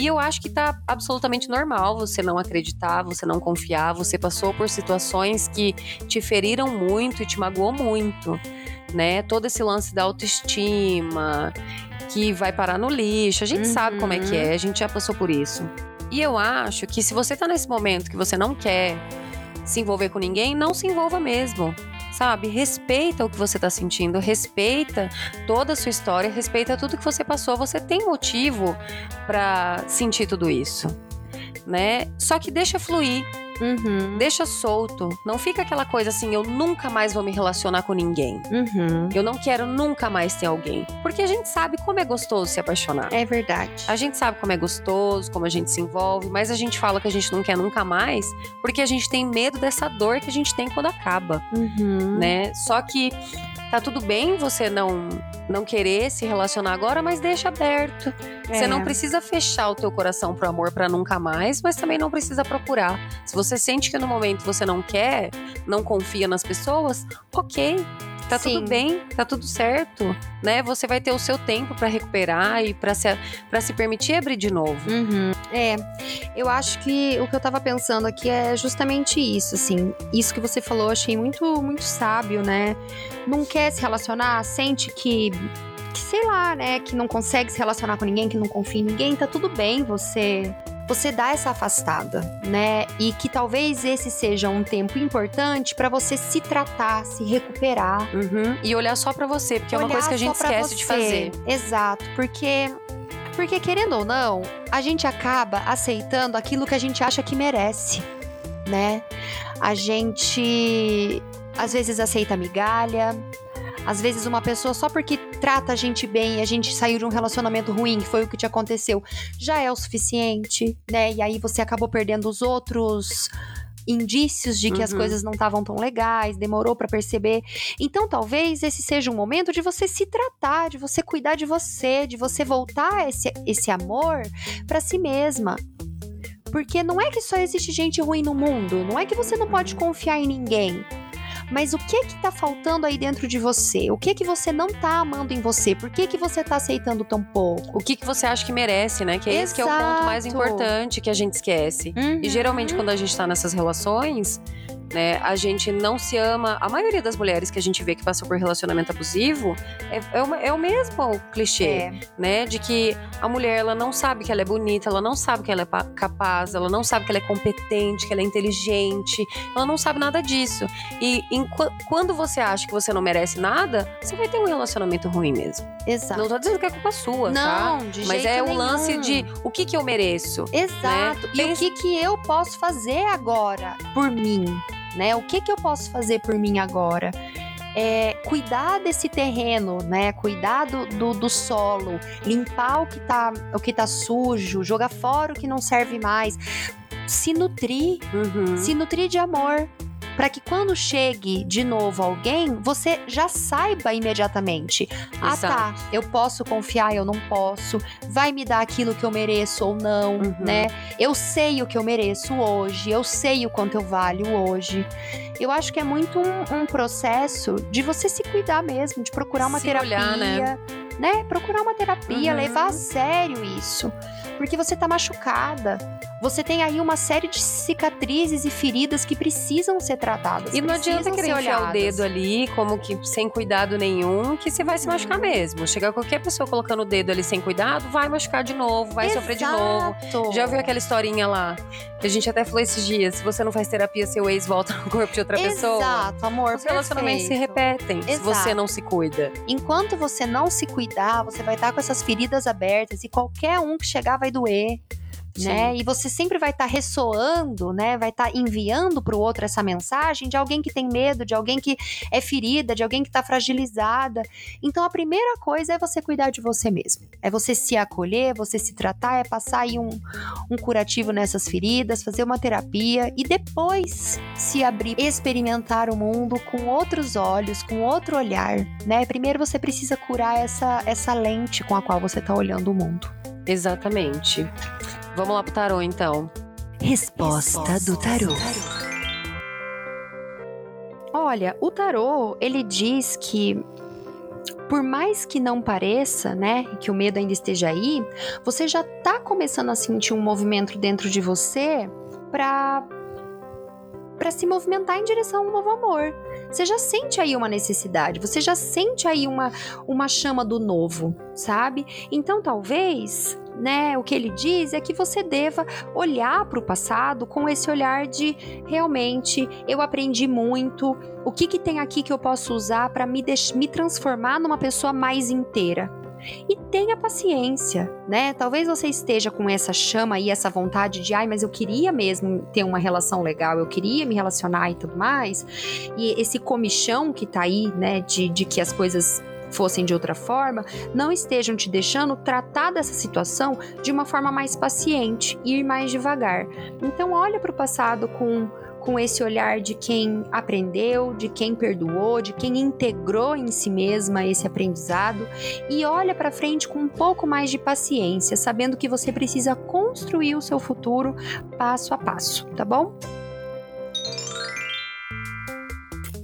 Speaker 2: E eu acho que tá absolutamente normal você não acreditar, você não confiar, você passou por situações que te feriram muito e te magoou muito, né? Todo esse lance da autoestima, que vai parar no lixo, a gente sabe como é que
Speaker 1: Uhum.
Speaker 2: é, a gente já passou por isso. E eu acho que se você tá nesse momento que você não quer se envolver com ninguém, não se envolva mesmo. Sabe? Respeita o que você tá sentindo, respeita toda a sua história, respeita tudo que você passou. Você tem motivo pra sentir tudo isso, né? Só que deixa fluir,
Speaker 1: Uhum.
Speaker 2: deixa solto. Não fica aquela coisa assim, eu nunca mais vou me relacionar com ninguém.
Speaker 1: Uhum.
Speaker 2: Eu não quero nunca mais ter alguém. Porque a gente sabe como é gostoso se apaixonar.
Speaker 1: É verdade.
Speaker 2: A gente sabe como é gostoso, como a gente se envolve, mas a gente fala que a gente não quer nunca mais porque a gente tem medo dessa dor que a gente tem quando acaba,
Speaker 1: Uhum.
Speaker 2: né? Só que tá tudo bem você não não querer se relacionar agora, mas deixa aberto. Você
Speaker 1: É.
Speaker 2: não precisa fechar o teu coração pro amor pra nunca mais, mas também não precisa procurar. Se você sente que no momento você não quer, não confia nas pessoas, OK. Tá
Speaker 1: Sim.
Speaker 2: tudo bem, tá tudo certo, né? Você vai ter o seu tempo pra recuperar e pra se, pra se permitir abrir de novo.
Speaker 1: Uhum. É, eu acho que o que eu tava pensando aqui é justamente isso, assim. Isso que você falou, achei muito, muito sábio, né? Não quer se relacionar, sente que, que sei lá, né? Que não consegue se relacionar com ninguém, que não confia em ninguém, tá tudo bem você você dá essa afastada, né? E que talvez esse seja um tempo importante para você se tratar, se recuperar.
Speaker 2: Uhum. E olhar só para você, porque olhar é uma coisa que a gente esquece
Speaker 1: você.
Speaker 2: de fazer.
Speaker 1: Exato, porque porque querendo ou não, a gente acaba aceitando aquilo que a gente acha que merece, né? A gente às vezes aceita migalha, às vezes uma pessoa só porque trata a gente bem e a gente saiu de um relacionamento ruim, que foi o que te aconteceu, já é o suficiente, né? E aí você acabou perdendo os outros indícios de que uhum. as coisas não estavam tão legais, demorou para perceber. Então, talvez esse seja um momento de você se tratar, de você cuidar de você, de você voltar esse, esse amor para si mesma. Porque não é que só existe gente ruim no mundo, não é que você não pode confiar em ninguém. Mas o que que tá faltando aí dentro de você? O que que você não tá amando em você? Por que que você tá aceitando tão pouco?
Speaker 2: O que que você acha que merece, né? Que é esse que é o ponto mais importante que a gente esquece. Uhum. E geralmente quando a gente tá nessas relações, né? A gente não se ama. A maioria das mulheres que a gente vê que passou por relacionamento abusivo é, é, uma, é o mesmo clichê, é. né? De que a mulher ela não sabe que ela é bonita, ela não sabe que ela é capaz, ela não sabe que ela é competente, que ela é inteligente, ela não sabe nada disso. E em, quando você acha que você não merece nada, você vai ter um relacionamento ruim mesmo.
Speaker 1: Exato.
Speaker 2: Não tô dizendo que é culpa sua,
Speaker 1: não,
Speaker 2: tá?
Speaker 1: De
Speaker 2: Mas
Speaker 1: jeito
Speaker 2: é
Speaker 1: nenhum.
Speaker 2: o lance de o que que eu mereço.
Speaker 1: Né? Exato. Né? E Pensa... o que que eu posso fazer agora por mim? Né? O que, que eu posso fazer por mim agora? É, cuidar desse terreno, né? Cuidar do, do, do, solo, limpar o que, tá, o que tá sujo, jogar fora o que não serve mais, se nutrir, uhum. se nutrir de amor, para que quando chegue de novo alguém, você já saiba imediatamente. Exato. Ah, tá, eu posso confiar, eu não posso. Vai me dar aquilo que eu mereço ou não, uhum. né? Eu sei o que eu mereço hoje, eu sei o quanto eu valho hoje. Eu acho que é muito um, um processo de você se cuidar mesmo, de procurar uma
Speaker 2: se
Speaker 1: terapia.
Speaker 2: Olhar, né?
Speaker 1: né? Procurar uma terapia, uhum. levar a sério isso. Porque você tá machucada. Você tem aí uma série de cicatrizes e feridas que precisam ser tratadas.
Speaker 2: E não adianta querer enfiar o dedo ali, como que sem cuidado nenhum, que você vai se machucar uhum. mesmo. Chegar qualquer pessoa colocando o dedo ali sem cuidado, vai machucar de novo, vai Exato. sofrer de novo. Já viu aquela historinha lá? Que a gente até falou esses dias: se você não faz terapia, seu ex volta no corpo de outra
Speaker 1: Exato,
Speaker 2: pessoa.
Speaker 1: Exato, amor.
Speaker 2: Os relacionamentos se repetem Exato. se você não se cuida.
Speaker 1: Enquanto você não se cuidar, você vai estar com essas feridas abertas e qualquer um que chegar vai doer né? E você sempre vai estar tá ressoando, né? Vai estar tá enviando para o outro essa mensagem de alguém que tem medo, de alguém que é ferida, de alguém que está fragilizada. Então a primeira coisa é você cuidar de você mesmo. É você se acolher, você se tratar, é passar aí um, um curativo nessas feridas, fazer uma terapia e depois se abrir, experimentar o mundo com outros olhos, com outro olhar, né? Primeiro você precisa curar essa, essa lente com a qual você está olhando o mundo.
Speaker 2: Exatamente. Vamos lá pro tarô então.
Speaker 1: Resposta, Resposta do tarô. Olha, o tarô, ele diz que por mais que não pareça, né, que o medo ainda esteja aí, você já tá começando a sentir um movimento dentro de você para para se movimentar em direção a um novo amor. Você já sente aí uma necessidade, você já sente aí uma, uma chama do novo, sabe? Então talvez né? O que ele diz é que você deva olhar para o passado com esse olhar de realmente eu aprendi muito, o que, que tem aqui que eu posso usar para me, me transformar numa pessoa mais inteira. E tenha paciência, né? Talvez você esteja com essa chama e essa vontade de, ai, mas eu queria mesmo ter uma relação legal, eu queria me relacionar e tudo mais. E esse comichão que tá aí, né, de, de que as coisas fossem de outra forma, não estejam te deixando tratar dessa situação de uma forma mais paciente, ir mais devagar. Então olha para o passado com com esse olhar de quem aprendeu, de quem perdoou, de quem integrou em si mesma esse aprendizado e olha para frente com um pouco mais de paciência, sabendo que você precisa construir o seu futuro passo a passo, tá bom?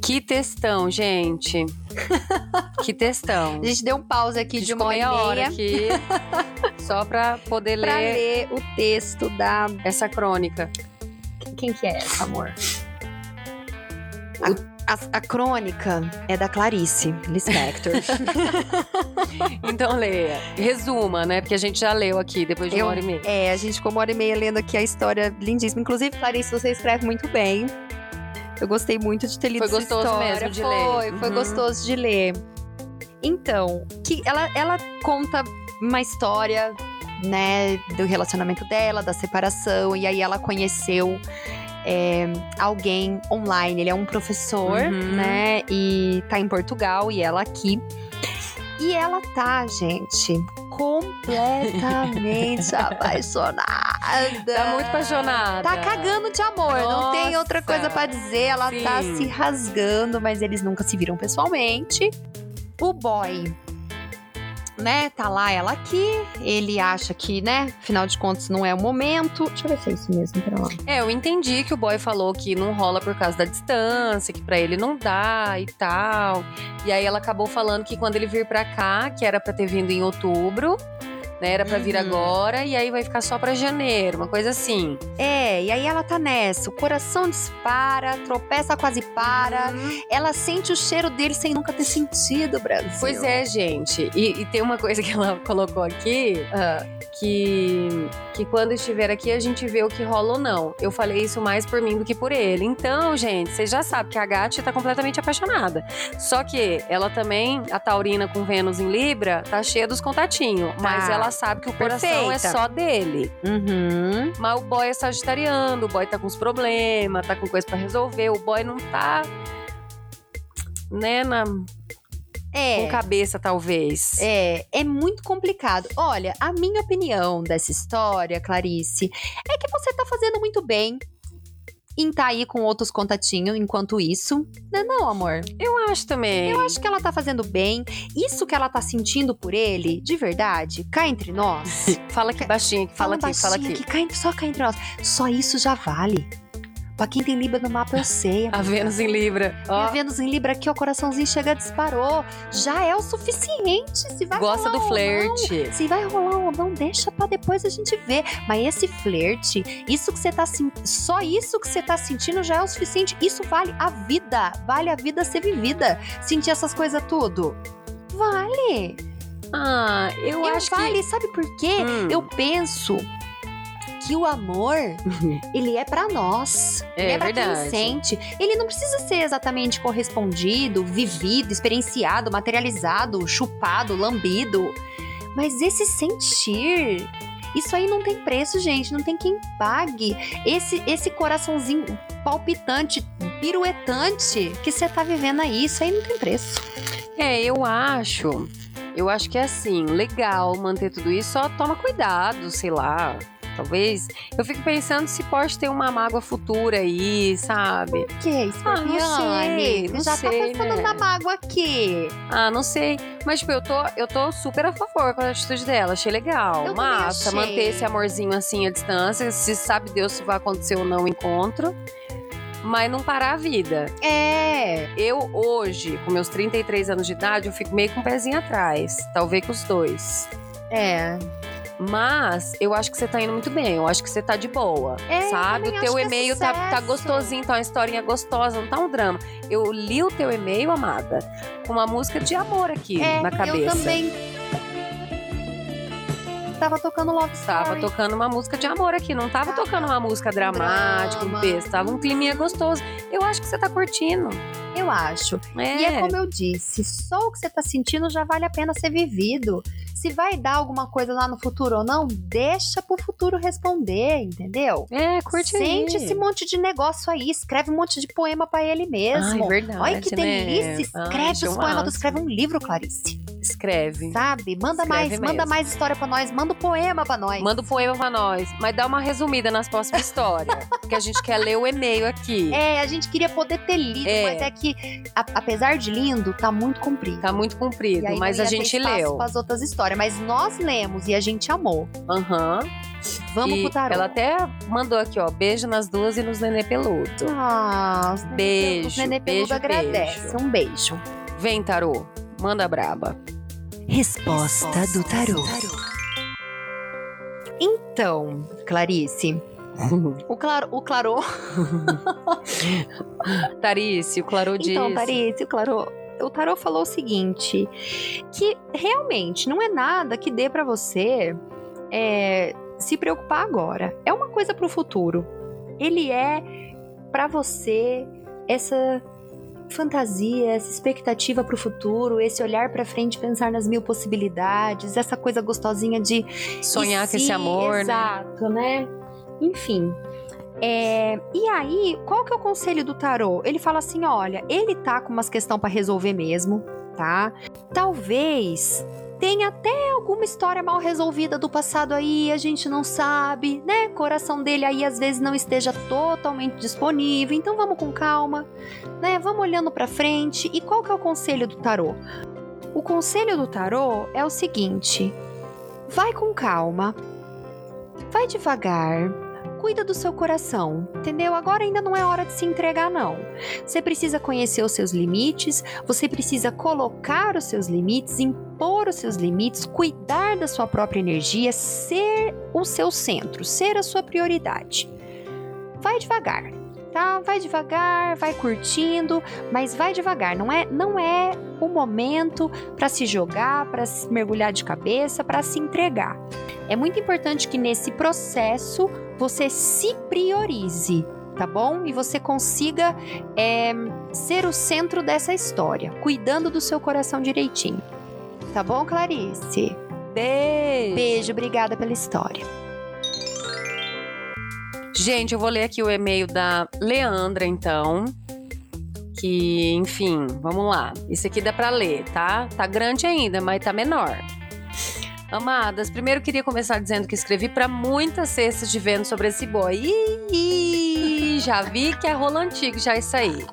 Speaker 2: Que textão, gente. que textão.
Speaker 1: A gente deu um pause aqui de uma
Speaker 2: meia hora, aqui. só pra poder
Speaker 1: pra
Speaker 2: ler
Speaker 1: ler o texto da.
Speaker 2: essa crônica.
Speaker 1: Quem que é essa, amor? A, a- a crônica é da Clarice Lispector.
Speaker 2: Então leia. Resuma, né? Porque a gente já leu aqui depois de
Speaker 1: Eu-
Speaker 2: uma hora e meia.
Speaker 1: é, a gente ficou uma hora e meia lendo aqui a história lindíssima. Inclusive, Clarice, você escreve muito bem. Eu gostei muito de ter lido
Speaker 2: Foi
Speaker 1: essa
Speaker 2: gostoso
Speaker 1: história.
Speaker 2: mesmo de
Speaker 1: foi,
Speaker 2: ler.
Speaker 1: Foi
Speaker 2: Uhum.
Speaker 1: gostoso de ler. Então, que ela, ela conta uma história, né, do relacionamento dela, da separação, e aí ela conheceu é, alguém online. Ele é um professor,
Speaker 2: Uhum.
Speaker 1: né, e tá em Portugal, e ela aqui. E ela tá, gente, completamente apaixonada.
Speaker 2: Tá muito apaixonada.
Speaker 1: Tá cagando de amor, não tem outra
Speaker 2: Nossa,
Speaker 1: coisa pra dizer. Ela tá
Speaker 2: sim.
Speaker 1: se rasgando, mas eles nunca se viram pessoalmente. O boy, né, tá lá, ela aqui. Ele acha que, né, afinal de contas, não é o momento. Deixa eu ver se é isso mesmo, pera lá.
Speaker 2: É, eu entendi que o boy falou que não rola por causa da distância, que pra ele não dá e tal. E aí ela acabou falando que quando ele vir pra cá, que era pra ter vindo em outubro, né, era pra vir
Speaker 1: Uhum.
Speaker 2: agora e aí vai ficar só pra janeiro, uma coisa assim.
Speaker 1: É, e aí ela tá nessa. O coração dispara, tropeça, quase para. Ela sente o cheiro dele sem nunca ter sentido, Brasil.
Speaker 2: Pois é, gente. E, e tem uma coisa que ela colocou aqui,
Speaker 1: Ah,
Speaker 2: que, que quando estiver aqui a gente vê o que rola ou não. Eu falei isso mais por mim do que por ele. Então, gente, vocês já sabem que a Gatti tá completamente apaixonada. Só que ela também, a Taurina com Vênus em Libra, tá cheia dos contatinhos. Mas
Speaker 1: Tá.
Speaker 2: Ela sabe que o coração é
Speaker 1: Perfeita.
Speaker 2: só dele.
Speaker 1: Uhum.
Speaker 2: Mas o boy é sagitariano, o boy tá com os problemas, tá com coisa pra resolver. O boy não tá. Né, na,
Speaker 1: É.
Speaker 2: com cabeça, talvez.
Speaker 1: É, é muito complicado. Olha, a minha opinião dessa história, Clarice, é que você tá fazendo muito bem em tá aí com outros contatinhos enquanto isso. Não, é não, amor.
Speaker 2: Eu acho também.
Speaker 1: Eu acho que ela tá fazendo bem. Isso que ela tá sentindo por ele, de verdade, cá entre nós.
Speaker 2: Fala aqui baixinho, fala
Speaker 1: Fala
Speaker 2: aqui, fala
Speaker 1: baixinho
Speaker 2: aqui.
Speaker 1: cá entre- só cá entre nós. Só isso já vale. Pra quem tem Libra no mapa, eu sei.
Speaker 2: A. Vênus em Libra. Ó,
Speaker 1: Minha Vênus em Libra aqui, o coraçãozinho chega, disparou. Já é o suficiente. Se vai
Speaker 2: gosta
Speaker 1: rolar
Speaker 2: do flerte.
Speaker 1: se vai rolar ou não, deixa pra depois a gente ver. Mas esse flerte, isso que você tá sentindo, só isso que você tá sentindo já é o suficiente. Isso vale a vida, vale a vida ser vivida. Sentir essas coisas tudo. Vale.
Speaker 2: Ah, eu,
Speaker 1: Eu
Speaker 2: acho
Speaker 1: vale, sabe por quê?
Speaker 2: que. Hum,
Speaker 1: Eu penso que o amor, ele é pra nós.
Speaker 2: É
Speaker 1: ele é pra
Speaker 2: verdade.
Speaker 1: quem sente. Ele não precisa ser exatamente correspondido, vivido, experienciado, materializado, chupado, lambido. Mas esse sentir, isso aí não tem preço, gente. Não tem quem pague. Esse, esse coraçãozinho palpitante, piruetante que você tá vivendo aí, isso aí não tem preço.
Speaker 2: É, eu acho. Eu acho que é assim, legal manter tudo isso, só toma cuidado, sei lá. Talvez. Eu fico pensando se pode ter uma mágoa futura aí, sabe?
Speaker 1: Que é isso,
Speaker 2: Ah, não sei, não
Speaker 1: já
Speaker 2: sei,
Speaker 1: tá pensando
Speaker 2: né?
Speaker 1: na mágoa aqui.
Speaker 2: Ah, não sei. Mas, tipo, eu tô, eu tô super a favor com a atitude dela. Achei legal.
Speaker 1: Eu
Speaker 2: Massa, manter esse amorzinho assim à distância. Se sabe Deus se vai acontecer ou não o encontro. Mas não parar a vida.
Speaker 1: É.
Speaker 2: Eu, hoje, com meus 33 anos de idade, eu fico meio com o pezinho atrás. Talvez com os dois.
Speaker 1: É.
Speaker 2: Mas eu acho que você tá indo muito bem. Eu acho que você tá de boa.
Speaker 1: É,
Speaker 2: sabe? O teu
Speaker 1: é
Speaker 2: e-mail tá, tá
Speaker 1: sucesso.
Speaker 2: gostosinho, tá uma historinha gostosa, não tá um drama. Eu li o teu e-mail, amada, com uma música de amor aqui
Speaker 1: É,
Speaker 2: na cabeça.
Speaker 1: eu também. Tava tocando Love Story.
Speaker 2: Tava tocando uma música de amor aqui, não tava
Speaker 1: Tava.
Speaker 2: tocando uma música dramática, um texto, tava um climinha gostoso. Eu acho que você tá curtindo.
Speaker 1: Eu acho.
Speaker 2: É.
Speaker 1: E é como eu disse, só o que você tá sentindo já vale a pena ser vivido. Se vai dar alguma coisa lá no futuro ou não, deixa pro futuro responder, entendeu?
Speaker 2: É, curte
Speaker 1: Sente
Speaker 2: aí.
Speaker 1: esse monte de negócio aí, escreve um monte de poema pra ele mesmo.
Speaker 2: Ai, verdade,
Speaker 1: Olha que
Speaker 2: né?
Speaker 1: delícia,
Speaker 2: Ai,
Speaker 1: escreve
Speaker 2: achei
Speaker 1: os poemas, escreve um livro, Clarice.
Speaker 2: Escreve.
Speaker 1: Sabe? Manda
Speaker 2: Escreve
Speaker 1: mais, manda
Speaker 2: mesmo.
Speaker 1: mais história pra nós, manda um poema pra nós.
Speaker 2: Manda o poema pra nós, mas dá uma resumida nas próximas histórias. porque a gente quer ler o e-mail aqui.
Speaker 1: É, a gente queria poder ter lido,
Speaker 2: É.
Speaker 1: mas é que, a- apesar de lindo, tá muito comprido.
Speaker 2: Tá muito comprido, mas a gente leu.
Speaker 1: As outras histórias, mas nós lemos e a gente amou.
Speaker 2: Aham.
Speaker 1: Vamos
Speaker 2: E
Speaker 1: pro tarô.
Speaker 2: Ela até mandou aqui, ó, beijo nas duas e nos nenê peludo.
Speaker 1: Ah, os nenê-
Speaker 2: Beijo,
Speaker 1: Os nenê
Speaker 2: beijo,
Speaker 1: peludo agradece.
Speaker 2: beijo.
Speaker 1: Um beijo.
Speaker 2: Vem, tarô, manda braba.
Speaker 1: Resposta do tarô. Então, Clarice, o, claro, o clarô.
Speaker 2: Tarice, o clarô diz.
Speaker 1: Então, Tarice, o clarô. O tarô falou o seguinte: que realmente não é nada que dê para você é, se preocupar agora. É uma coisa para o futuro. Ele é para você essa fantasia, essa expectativa para o futuro, esse olhar para frente, pensar nas mil possibilidades, essa coisa gostosinha de
Speaker 2: sonhar com esse amor,
Speaker 1: exato, né? né? Enfim. É, e aí, qual que é o conselho do tarô? Ele fala assim: olha, ele tá com umas questões para resolver mesmo, tá? Talvez tenha até alguma história mal resolvida do passado aí, a gente não sabe, né? Coração dele aí às vezes não esteja totalmente disponível, então vamos com calma, né? Vamos olhando para frente. E qual que é o conselho do tarô? O conselho do tarô é o seguinte: vai com calma, vai devagar cuida do seu coração, entendeu? Agora ainda não é hora de se entregar, não. Você precisa conhecer os seus limites, você precisa colocar os seus limites, impor os seus limites, cuidar da sua própria energia, ser o seu centro, ser a sua prioridade. Vai devagar, tá? Vai devagar, vai curtindo, mas vai devagar. Não é, não é o momento para se jogar, para se mergulhar de cabeça, para se entregar. É muito importante que nesse processo você se priorize, tá bom? E você consiga é, ser o centro dessa história, cuidando do seu coração direitinho. Tá bom, Clarice?
Speaker 2: Beijo.
Speaker 1: Beijo, obrigada pela história.
Speaker 2: Gente, eu vou ler aqui o e-mail da Leandra, então. Que, enfim, vamos lá. Isso aqui dá pra ler, tá? Tá grande ainda, mas tá menor. Amadas, primeiro queria começar dizendo que escrevi para muitas cestas de vendo sobre esse boy. Ih, já vi que é rolo antigo já isso aí.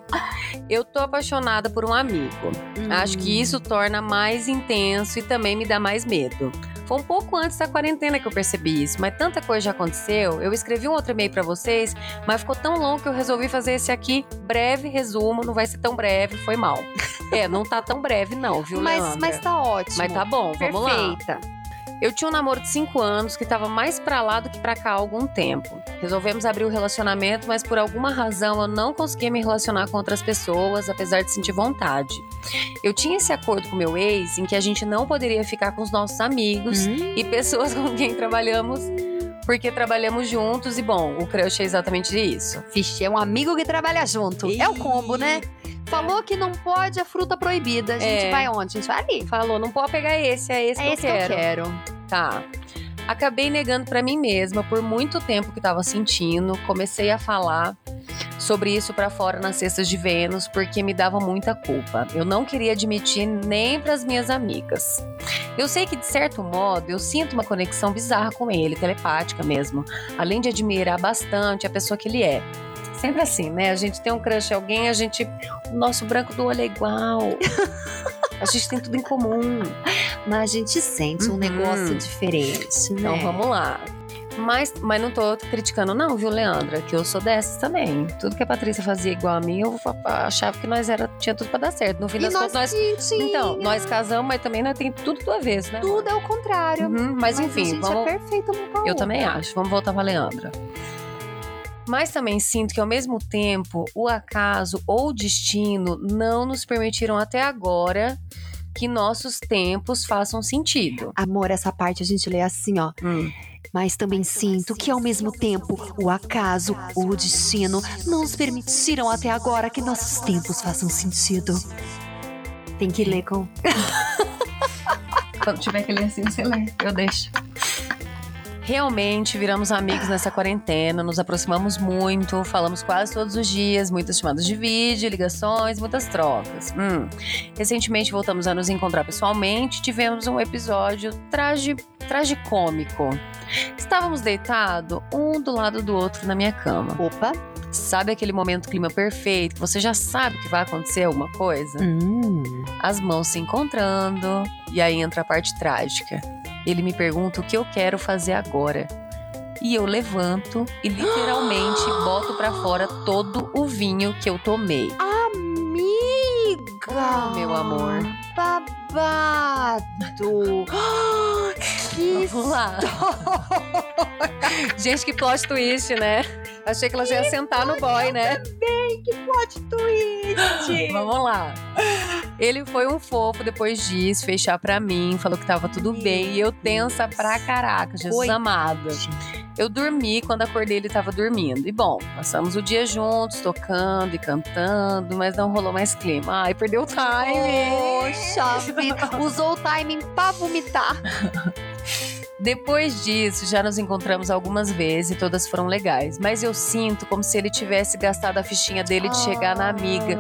Speaker 2: Eu tô apaixonada por um amigo. Hum. Acho que isso torna mais intenso e também me dá mais medo. Foi um pouco antes da quarentena que eu percebi isso, mas tanta coisa já aconteceu. Eu escrevi um outro e-mail para vocês, mas ficou tão longo que eu resolvi fazer esse aqui breve resumo. Não vai ser tão breve, foi mal. É, não tá tão breve, não, viu,
Speaker 1: mas, Leandra? Mas tá ótimo.
Speaker 2: Mas tá bom,
Speaker 1: vamos
Speaker 2: lá.
Speaker 1: Perfeita.
Speaker 2: Eu tinha um namoro de 5 anos que estava mais para lá do que para cá há algum tempo. Resolvemos abrir o relacionamento, mas por alguma razão eu não conseguia me relacionar com outras pessoas, apesar de sentir vontade. Eu tinha esse acordo com meu ex em que a gente não poderia ficar com os nossos amigos hum. e pessoas com quem trabalhamos porque trabalhamos juntos e bom, o crush é exatamente isso.
Speaker 1: Vixe, é um amigo que trabalha junto. É o combo, né? Falou que não pode a fruta proibida. A gente é. vai onde? A gente vai ali.
Speaker 2: Falou, não pode pegar esse, é esse, é que, esse eu que eu quero. Tá. Acabei negando para mim mesma por muito tempo que estava sentindo. Comecei a falar sobre isso para fora nas cestas de Vênus porque me dava muita culpa. Eu não queria admitir nem para as minhas amigas. Eu sei que de certo modo eu sinto uma conexão bizarra com ele, telepática mesmo, além de admirar bastante a pessoa que ele é. Sempre assim, né? A gente tem um crush em alguém, a gente. O nosso branco do olho é igual. A gente tem tudo em comum.
Speaker 1: Mas a gente sente uhum. um negócio diferente,
Speaker 2: então, né? Então vamos lá. Mas, mas não tô criticando, não, viu, Leandra? Que eu sou dessas também. Tudo que a Patrícia fazia igual a mim, eu achava que nós era, tinha tudo pra dar certo. No fim das contas, nós. Então, nós casamos, mas também nós tem tudo do avesso, né?
Speaker 1: Tudo é o contrário.
Speaker 2: Uhum, mas, mas, enfim, vamos.
Speaker 1: É perfeito
Speaker 2: Eu também acho. Vamos voltar pra Leandra. Mas também sinto que, ao mesmo tempo, o acaso ou o destino não nos permitiram até agora que nossos tempos façam sentido.
Speaker 1: Amor, essa parte a gente lê assim, ó. Hum. Mas também sinto que, ao mesmo tempo, o acaso ou o destino não nos permitiram até agora que nossos tempos façam sentido. Tem que ler com.
Speaker 2: Quando tiver que ler assim, você lê. Eu deixo. Realmente viramos amigos nessa quarentena, nos aproximamos muito, falamos quase todos os dias, muitas chamadas de vídeo, ligações, muitas trocas. Hum. Recentemente voltamos a nos encontrar pessoalmente, tivemos um episódio tragi, tragicômico. Estávamos deitados, um do lado do outro na minha cama.
Speaker 1: Opa!
Speaker 2: Sabe aquele momento clima perfeito, que você já sabe que vai acontecer alguma coisa?
Speaker 1: Hum.
Speaker 2: As mãos se encontrando, e aí entra a parte trágica. Ele me pergunta o que eu quero fazer agora. E eu levanto e literalmente boto para fora todo o vinho que eu tomei.
Speaker 1: Amiga!
Speaker 2: Ah, meu amor.
Speaker 1: Babado. que
Speaker 2: Vamos lá. Gente, que plot twist, né? Achei que ela já ia sentar no boy, né?
Speaker 1: que plot twist.
Speaker 2: Vamos lá. Ele foi um fofo depois disso, fechar pra mim, falou que tava tudo bem. E eu tensa pra caraca, Jesus
Speaker 1: Coitado.
Speaker 2: amado. Eu dormi quando acordei, ele tava dormindo. E bom, passamos o dia juntos, tocando e cantando, mas não rolou mais clima. Ai, perdeu o time.
Speaker 1: Poxa vida, usou o timing pra vomitar.
Speaker 2: Depois disso, já nos encontramos algumas vezes e todas foram legais. Mas eu sinto como se ele tivesse gastado a fichinha dele de chegar na amiga.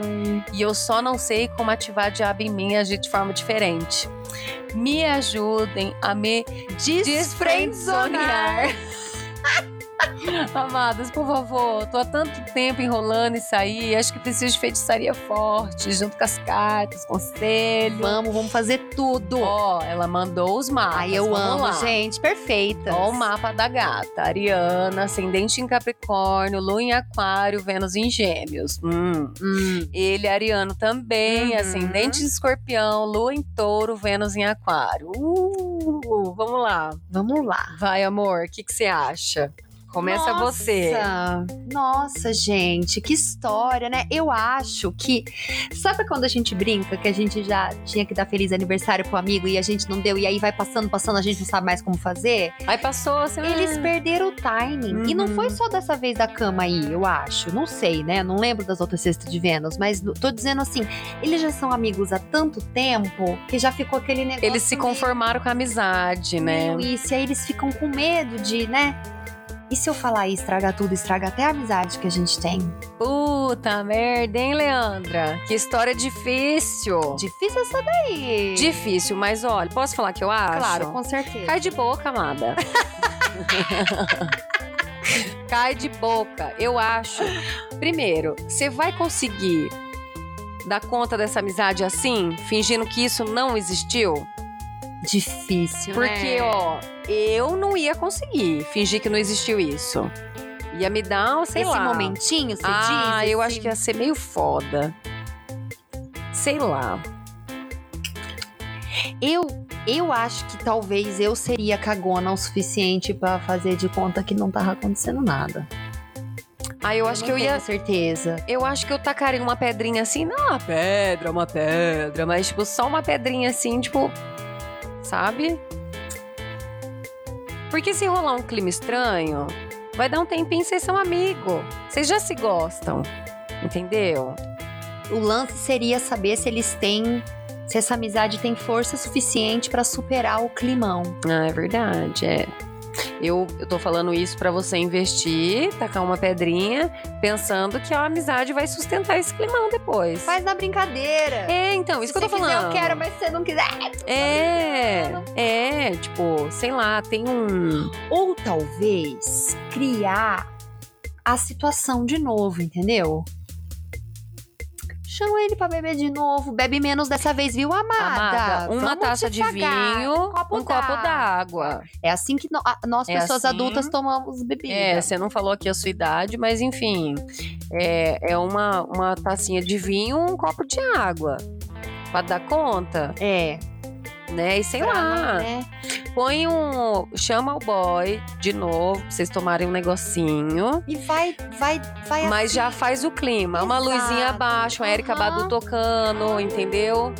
Speaker 2: E eu só não sei como ativar a diabo em mim e agir de forma diferente. Me ajudem a me desfriendzonear. Amadas, por favor, tô há tanto tempo enrolando isso aí. Acho que preciso de feitiçaria forte, junto com as cartas, conselho.
Speaker 1: Vamos, vamos fazer tudo.
Speaker 2: Ó, ela mandou os mapas.
Speaker 1: Ai, eu
Speaker 2: vamos
Speaker 1: amo,
Speaker 2: lá.
Speaker 1: gente. Perfeita.
Speaker 2: Ó o mapa da gata. Ariana, ascendente em Capricórnio, Lua em Aquário, Vênus em Gêmeos. Hum.
Speaker 1: Hum.
Speaker 2: Ele, Ariano, também,
Speaker 1: Uhum.
Speaker 2: ascendente em Escorpião, Lua em Touro, Vênus em Aquário. Uh, vamos lá.
Speaker 1: Vamos lá.
Speaker 2: Vai, amor, o que que você acha? Começa você.
Speaker 1: Nossa, Nossa, gente, que história, né? Eu acho que. Sabe quando a gente brinca que a gente já tinha que dar feliz aniversário pro amigo e a gente não deu, e aí vai passando, passando, a gente não sabe mais como fazer?
Speaker 2: Aí passou, assim,
Speaker 1: Eles perderam o timing. E não
Speaker 2: Uhum.
Speaker 1: foi só dessa vez da cama aí, eu acho. Não sei, né? Não lembro das outras cestas de Vênus, mas tô dizendo assim: eles já são amigos há tanto tempo que já ficou aquele negócio.
Speaker 2: Eles se conformaram com a amizade, né?
Speaker 1: meio isso, e aí eles ficam com medo de, né? E se eu falar e estragar tudo, estraga até a amizade que a gente tem?
Speaker 2: Puta merda, hein, Leandra? Que história difícil.
Speaker 1: Difícil essa daí.
Speaker 2: Difícil, mas olha, posso falar que eu acho?
Speaker 1: Claro, com certeza.
Speaker 2: Cai de boca, amada. Cai de boca. Eu acho. Primeiro, você vai conseguir dar conta dessa amizade assim, fingindo que isso não existiu?
Speaker 1: Difícil,
Speaker 2: Porque,
Speaker 1: né?
Speaker 2: ó, eu não ia conseguir fingir que não existiu isso. Ia me dar, sei
Speaker 1: Esse
Speaker 2: lá.
Speaker 1: momentinho, você
Speaker 2: ah,
Speaker 1: diz?
Speaker 2: eu
Speaker 1: esse-
Speaker 2: acho que ia ser meio foda. Sei lá.
Speaker 1: Eu, eu acho que talvez eu seria cagona o suficiente pra fazer de conta que não tava acontecendo nada.
Speaker 2: Ah, eu acho que eu ia.
Speaker 1: tenho certeza.
Speaker 2: Eu acho que eu tacaria uma pedrinha assim, não uma pedra, uma pedra, mas tipo, só uma pedrinha assim, tipo, sabe? Porque se rolar um clima estranho, vai dar um tempinho, vocês são amigos. Vocês já se gostam. Entendeu?
Speaker 1: O lance seria saber se eles têm. Se essa amizade tem força suficiente pra superar o climão.
Speaker 2: Ah, é verdade, é. Eu, eu tô falando isso pra você investir, tacar uma pedrinha, pensando que a amizade vai sustentar esse climão depois.
Speaker 1: Faz na brincadeira.
Speaker 2: É, então, isso
Speaker 1: se
Speaker 2: que eu tô
Speaker 1: você quiser,
Speaker 2: falando.
Speaker 1: eu quero, mas se você não quiser.
Speaker 2: É, é, tipo, sei lá, tem um.
Speaker 1: Ou talvez criar a situação de novo, entendeu? Chama ele pra beber de novo, bebe menos dessa vez, viu, amada?
Speaker 2: Amada, uma taça de vinho,
Speaker 1: um copo
Speaker 2: um
Speaker 1: d'água. É assim que no- a- nós,
Speaker 2: É
Speaker 1: pessoas
Speaker 2: assim.
Speaker 1: adultas, tomamos bebida.
Speaker 2: É, você não falou aqui a sua idade, mas enfim, é, é uma, uma tacinha de vinho, um copo de água. Pra dar conta,
Speaker 1: É.
Speaker 2: né? E sei
Speaker 1: pra
Speaker 2: lá.
Speaker 1: né?
Speaker 2: Põe um. Chama o boy de novo, pra vocês tomarem um negocinho.
Speaker 1: E vai, vai, vai
Speaker 2: Mas
Speaker 1: assim.
Speaker 2: já faz o clima. Uma
Speaker 1: Exato.
Speaker 2: luzinha abaixo, a Erika
Speaker 1: Aham.
Speaker 2: Badu tocando, entendeu?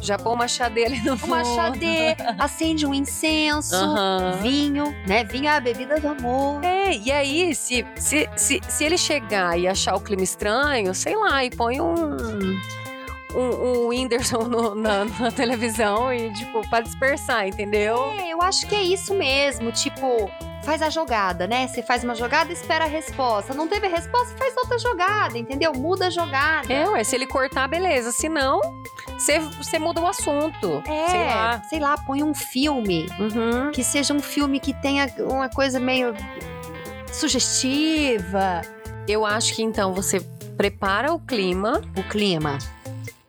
Speaker 2: Já põe uma chade ali no fundo.
Speaker 1: Uma chadê, acende um incenso,
Speaker 2: Aham.
Speaker 1: vinho, né? Vinho é a bebida do amor.
Speaker 2: É, e aí, se, se, se, se ele chegar e achar o clima estranho, sei lá, e põe um. Um, um Whindersson no- na, na televisão e, tipo, pra dispersar, entendeu?
Speaker 1: É, eu acho que é isso mesmo. Tipo, faz a jogada, né? Você faz uma jogada e espera a resposta. Não teve a resposta, faz outra jogada, entendeu? Muda a jogada.
Speaker 2: É, ué, se ele cortar, beleza. Se não, você você muda o assunto.
Speaker 1: É,
Speaker 2: Sei lá.
Speaker 1: sei lá, põe um filme
Speaker 2: Uhum.
Speaker 1: que seja um filme que tenha uma coisa meio sugestiva.
Speaker 2: Eu acho que então você prepara o clima,
Speaker 1: O clima.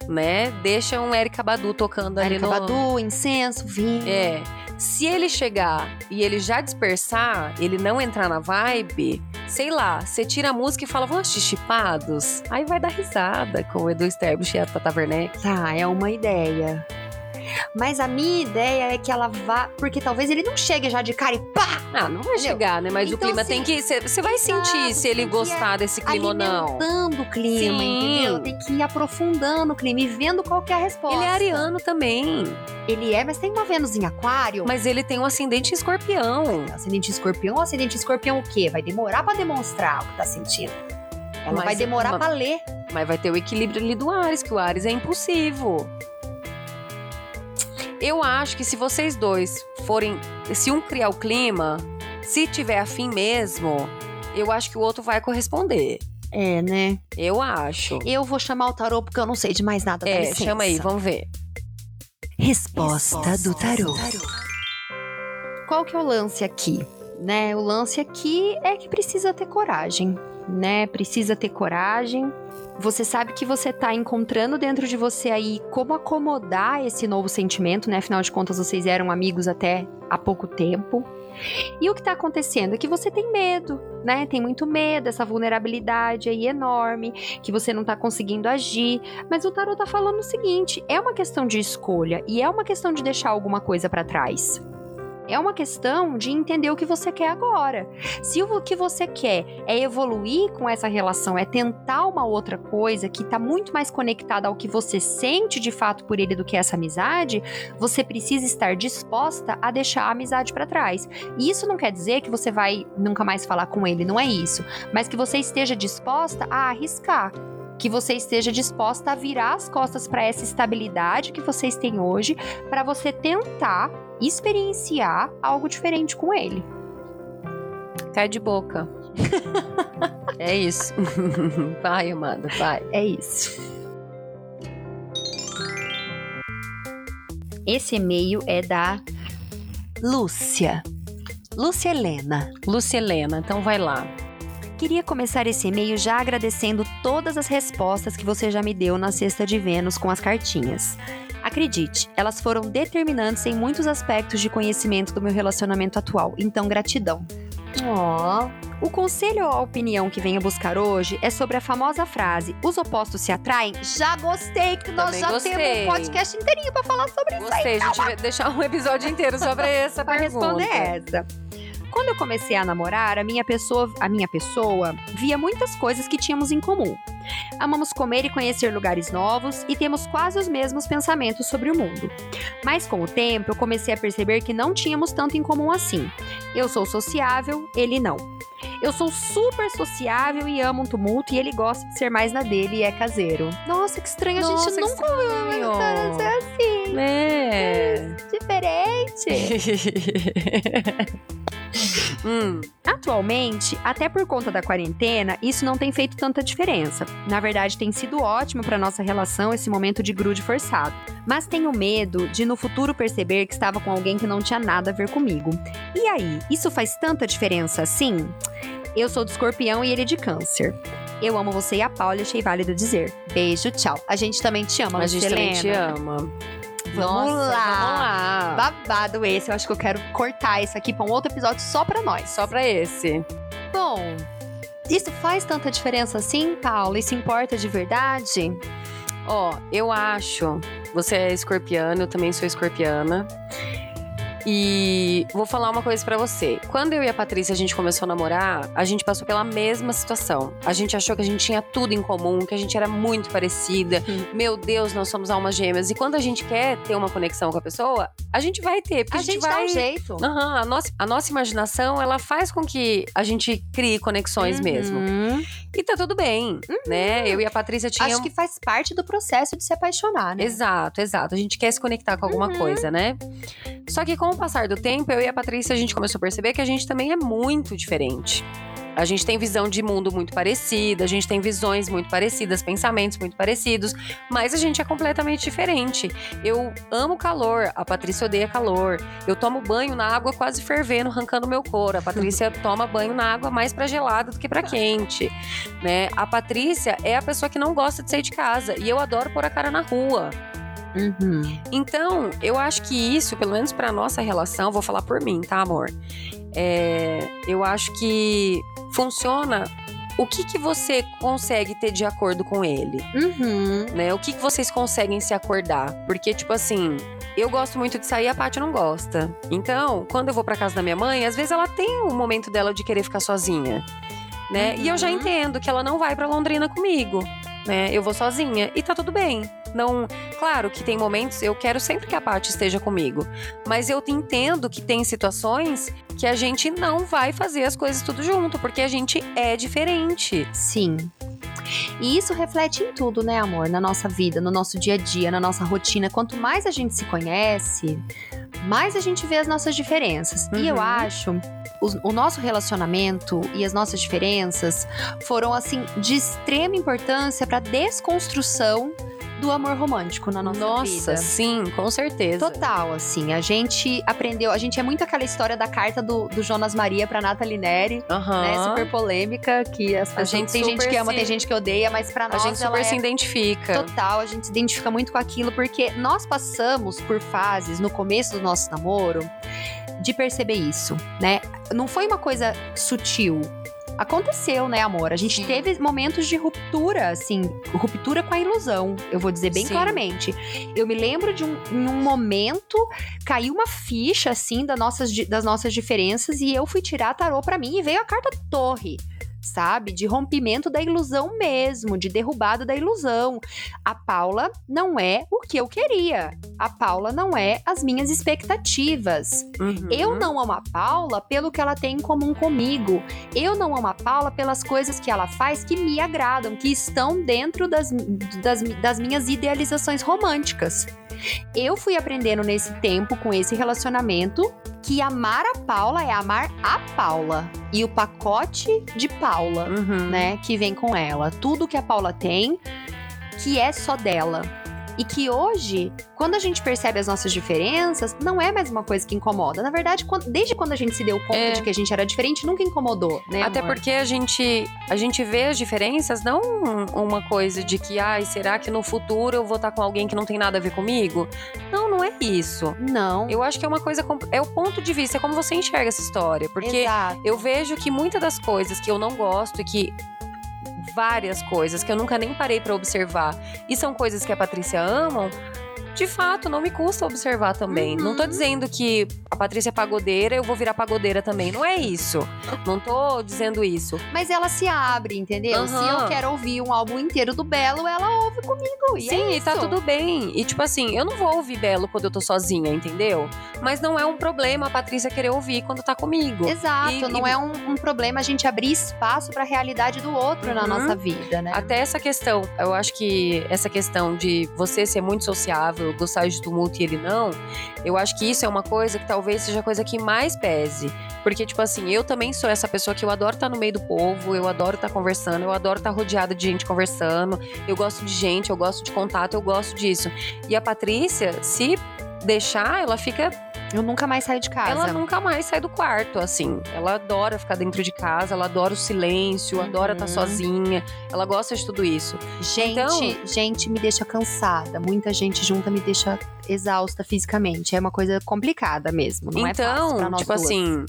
Speaker 2: Né? Deixa um Erika Badu tocando ali
Speaker 1: Erika
Speaker 2: no.
Speaker 1: Badu, incenso, vinho.
Speaker 2: É. Se ele chegar e ele já dispersar, ele não entrar na vibe, sei lá, você tira a música e fala, vamos assistir chipados? Aí vai dar risada com o Edu Sterblich e a Tata Werneck.
Speaker 1: Tá, é uma ideia. Mas a minha ideia é que ela vá. Porque talvez ele não chegue já de cara e pá!
Speaker 2: Ah, não vai
Speaker 1: Entendeu?
Speaker 2: chegar, né? Mas o
Speaker 1: Então,
Speaker 2: clima
Speaker 1: assim,
Speaker 2: tem que. Você vai sentir se ele gostar desse clima ou não.
Speaker 1: Alimentando o clima,
Speaker 2: Sim.
Speaker 1: entendeu? Tem que ir aprofundando o clima e vendo qual que é a resposta.
Speaker 2: Ele é ariano também.
Speaker 1: Ele é, mas tem uma Vênus em aquário.
Speaker 2: Mas ele tem um ascendente escorpião.
Speaker 1: Ascendente escorpião, ascendente escorpião o quê? Vai demorar pra demonstrar o que tá sentindo. Ela
Speaker 2: Mas-
Speaker 1: vai demorar
Speaker 2: mas-
Speaker 1: pra ler.
Speaker 2: Mas vai ter o equilíbrio ali do Ares, que o Ares é impulsivo. Eu acho que se vocês dois forem. Se um criar o clima, se tiver afim mesmo, eu acho que o outro vai corresponder.
Speaker 1: É, né?
Speaker 2: Eu acho.
Speaker 1: Eu vou chamar o tarô porque eu não sei de mais nada.
Speaker 2: É, chama aí, vamos ver.
Speaker 1: Resposta do tarô. Qual que é o lance aqui? Né? O lance aqui é que precisa ter coragem, né? Precisa ter coragem. Você sabe que você tá encontrando dentro de você aí como acomodar esse novo sentimento, né? Afinal de contas, vocês eram amigos até há pouco tempo. E o que tá acontecendo é que você tem medo, né? Tem muito medo, essa vulnerabilidade aí enorme, que você não tá conseguindo agir. Mas o tarot tá falando o seguinte: é uma questão de escolha e é uma questão de deixar alguma coisa pra trás. É uma questão de entender o que você quer agora. Se o que você quer é evoluir com essa relação, é tentar uma outra coisa que tá muito mais conectada ao que você sente de fato por ele do que essa amizade, você precisa estar disposta a deixar a amizade pra trás. E isso não quer dizer que você vai nunca mais falar com ele, não é isso. Mas que você esteja disposta a arriscar que você esteja disposta a virar as costas para essa estabilidade que vocês têm hoje, para você tentar experienciar algo diferente com ele.
Speaker 2: Cai de boca. é isso. vai, amada, vai.
Speaker 1: É isso. Esse e-mail é da Lúcia. Lúcia Helena.
Speaker 2: Lúcia Helena, então vai lá.
Speaker 1: Queria começar esse e-mail já agradecendo todas as respostas que você já me deu na Sexta de Vênus com as cartinhas. Acredite, elas foram determinantes em muitos aspectos de conhecimento do meu relacionamento atual, então gratidão.
Speaker 2: Ó.
Speaker 1: O conselho ou a opinião que venho buscar hoje é sobre a famosa frase: os opostos se atraem? Já gostei, que nós
Speaker 2: Também
Speaker 1: já
Speaker 2: gostei.
Speaker 1: temos um podcast inteirinho pra falar sobre isso aí.
Speaker 2: Gostei, a gente vai deixar um episódio inteiro sobre essa
Speaker 1: Pra
Speaker 2: pergunta.
Speaker 1: responder essa. Quando eu comecei a namorar, a minha pessoa, a minha pessoa via muitas coisas que tínhamos em comum. Amamos comer e conhecer lugares novos e temos quase os mesmos pensamentos sobre o mundo. Mas com o tempo, eu comecei a perceber que não tínhamos tanto em comum assim. Eu sou sociável, ele não. Eu sou super sociável e amo um tumulto e ele gosta de ser mais na dele e é caseiro. Nossa, que estranho, a gente nunca ouviu
Speaker 2: estranho.
Speaker 1: história assim,
Speaker 2: É.
Speaker 1: diferente.
Speaker 2: hum,
Speaker 1: Atualmente, até por conta da quarentena, isso não tem feito tanta diferença. Na verdade, tem sido ótimo para nossa relação esse momento de grude forçado. Mas tenho medo de no futuro perceber que estava com alguém que não tinha nada a ver comigo. E aí, isso faz tanta diferença assim? Eu sou de escorpião e ele de câncer. Eu amo você e a Paula, achei válido dizer. Beijo, tchau. A gente também te ama,
Speaker 2: a gente também te ama.
Speaker 1: Vamos
Speaker 2: Nossa,
Speaker 1: lá.
Speaker 2: Vamos lá.
Speaker 1: Babado esse, eu acho que eu quero cortar isso aqui pra um outro episódio só pra nós.
Speaker 2: Só pra esse.
Speaker 1: Bom, isso faz tanta diferença assim, Paula? Isso importa de verdade?
Speaker 2: Ó, eu acho. Você é escorpiana, eu também sou escorpiana. E vou falar uma coisa pra você. Quando eu e a Patrícia a gente começou a namorar, a gente passou pela mesma situação. A gente achou que a gente tinha tudo em comum, que a gente era muito parecida.
Speaker 1: Hum.
Speaker 2: Meu Deus, nós somos almas gêmeas. E quando a gente quer ter uma conexão com a pessoa, a gente vai ter, porque
Speaker 1: A
Speaker 2: a,
Speaker 1: gente
Speaker 2: vai
Speaker 1: dá um jeito.
Speaker 2: Aham, a, nossa, a nossa imaginação, ela faz com que a gente crie conexões mesmo.
Speaker 1: Uhum.
Speaker 2: E tá tudo bem, né? Eu e a Patrícia tínhamos...
Speaker 1: Acho que faz parte do processo de se apaixonar, né?
Speaker 2: Exato, exato. A gente quer se conectar com alguma
Speaker 1: Uhum.
Speaker 2: coisa, né? Só que com o passar do tempo, eu e a Patrícia, a gente começou a perceber que a gente também é muito diferente. A gente tem visão de mundo muito parecida, a gente tem visões muito parecidas, pensamentos muito parecidos, mas a gente é completamente diferente. Eu amo calor, a Patrícia odeia calor. Eu tomo banho na água quase fervendo, arrancando meu couro. A Patrícia toma banho na água mais pra gelada do que pra quente, né? A Patrícia é a pessoa que não gosta de sair de casa e eu adoro pôr a cara na rua.
Speaker 1: Uhum.
Speaker 2: Então, eu acho que isso, pelo menos pra nossa relação, vou falar por mim, tá, amor? É, eu acho que funciona o que, que você consegue ter de acordo com ele,
Speaker 1: Uhum.
Speaker 2: né? O que, que vocês conseguem se acordar? Porque, tipo assim, eu gosto muito de sair, a Paty não gosta. Então, quando eu vou pra casa da minha mãe, às vezes ela tem o momento dela de querer ficar sozinha, né? E eu já
Speaker 1: Uhum.
Speaker 2: entendo que ela não vai pra Londrina comigo, né? Eu vou sozinha e tá tudo bem. Não, claro que tem momentos eu quero sempre que a Paty esteja comigo, mas eu entendo que tem situações que a gente não vai fazer as coisas tudo junto, porque a gente é diferente.
Speaker 1: Sim. E isso reflete em tudo, né, amor? Na nossa vida, no nosso dia a dia, na nossa rotina. Quanto mais a gente se conhece, mais a gente vê as nossas diferenças. E eu
Speaker 2: Uhum.
Speaker 1: acho o, o nosso relacionamento e as nossas diferenças foram assim de extrema importância para desconstrução do amor romântico na nossa,
Speaker 2: Nossa,
Speaker 1: vida.
Speaker 2: sim, com certeza.
Speaker 1: Total, assim, a gente aprendeu, a gente é muito aquela história da carta do, do Jonas Maria pra Nathalie Neri,
Speaker 2: Aham.
Speaker 1: né? Super polêmica, que as pessoas,
Speaker 2: gente
Speaker 1: tem gente que ama,
Speaker 2: se-
Speaker 1: tem gente que odeia, mas pra
Speaker 2: A
Speaker 1: nós
Speaker 2: gente
Speaker 1: ela
Speaker 2: super
Speaker 1: é
Speaker 2: se identifica.
Speaker 1: total, a gente se identifica muito com aquilo, porque nós passamos por fases no começo do nosso namoro de perceber isso, né? Não foi uma coisa sutil. Aconteceu, né, amor? A gente
Speaker 2: Sim.
Speaker 1: teve momentos de ruptura, assim, ruptura com a ilusão, eu vou dizer bem
Speaker 2: Sim.
Speaker 1: claramente. Eu me lembro de um, em um momento, caiu uma ficha, assim, das nossas, das nossas diferenças e eu fui tirar tarô pra mim e veio a carta Torre. Sabe? De rompimento da ilusão mesmo, de derrubada da ilusão. A Paula não é o que eu queria. A Paula não é as minhas expectativas.
Speaker 2: Uhum.
Speaker 1: Eu não amo a Paula pelo que ela tem em comum comigo. Eu não amo a Paula pelas coisas que ela faz que me agradam, que estão dentro das, das, das minhas idealizações românticas. Eu fui aprendendo nesse tempo, com esse relacionamento, que amar a Paula é amar a Paula. E o pacote de Paula
Speaker 2: Uhum.
Speaker 1: né, que vem com ela. Tudo que a Paula tem, que é só dela. E que hoje, quando a gente percebe as nossas diferenças, não é mais uma coisa que incomoda. Na verdade, quando- desde quando a gente se deu conta
Speaker 2: É.
Speaker 1: de que a gente era diferente, nunca incomodou, né?
Speaker 2: Até
Speaker 1: amor?
Speaker 2: porque a gente, a gente vê as diferenças, não uma coisa de que, ai, será que no futuro eu vou estar com alguém que não tem nada a ver comigo? Não, não é isso.
Speaker 1: Não.
Speaker 2: Eu acho que é uma coisa. É o ponto de vista, é como você enxerga essa história. Porque
Speaker 1: Exato.
Speaker 2: eu vejo que muitas das coisas que eu não gosto e que. Várias coisas que eu nunca nem parei pra observar. E são coisas que a Patrícia amam, de fato, não me custa observar também.
Speaker 1: Uhum.
Speaker 2: Não tô dizendo que a Patrícia é pagodeira, eu vou virar pagodeira também. Não é isso. Não tô dizendo isso.
Speaker 1: Mas ela se abre, entendeu? Se
Speaker 2: Aham.
Speaker 1: eu quero ouvir um álbum inteiro do Belo, ela ouve comigo. E
Speaker 2: Sim,
Speaker 1: é
Speaker 2: e tá tudo bem. E tipo assim, eu não vou ouvir Belo quando eu tô sozinha, entendeu? Mas não é um problema a Patrícia querer ouvir quando tá comigo.
Speaker 1: Exato,
Speaker 2: E-
Speaker 1: não
Speaker 2: e-
Speaker 1: é um, um problema a gente abrir espaço pra realidade do outro na
Speaker 2: Uhum.
Speaker 1: nossa vida, né?
Speaker 2: Até essa questão, eu acho que essa questão de você ser muito sociável, gostar de tumulto e ele não, eu acho que isso é uma coisa que talvez seja a coisa que mais pese. Porque, tipo assim, eu também sou essa pessoa que eu adoro estar no meio do povo, eu adoro estar conversando, eu adoro estar rodeada de gente conversando, eu gosto de gente, eu gosto de contato, eu gosto disso. E a Patrícia, se deixar, ela fica
Speaker 1: Eu nunca mais saio de casa.
Speaker 2: ela nunca mais sai do quarto, assim. Ela adora ficar dentro de casa, ela adora o silêncio, adora estar
Speaker 1: Uhum.
Speaker 2: sozinha. Ela gosta de tudo isso.
Speaker 1: Gente,
Speaker 2: Então-
Speaker 1: gente me deixa cansada. Muita gente junta me deixa exausta fisicamente. É uma coisa complicada mesmo. Não é fácil pra
Speaker 2: então,
Speaker 1: nós
Speaker 2: tipo
Speaker 1: duas.
Speaker 2: assim,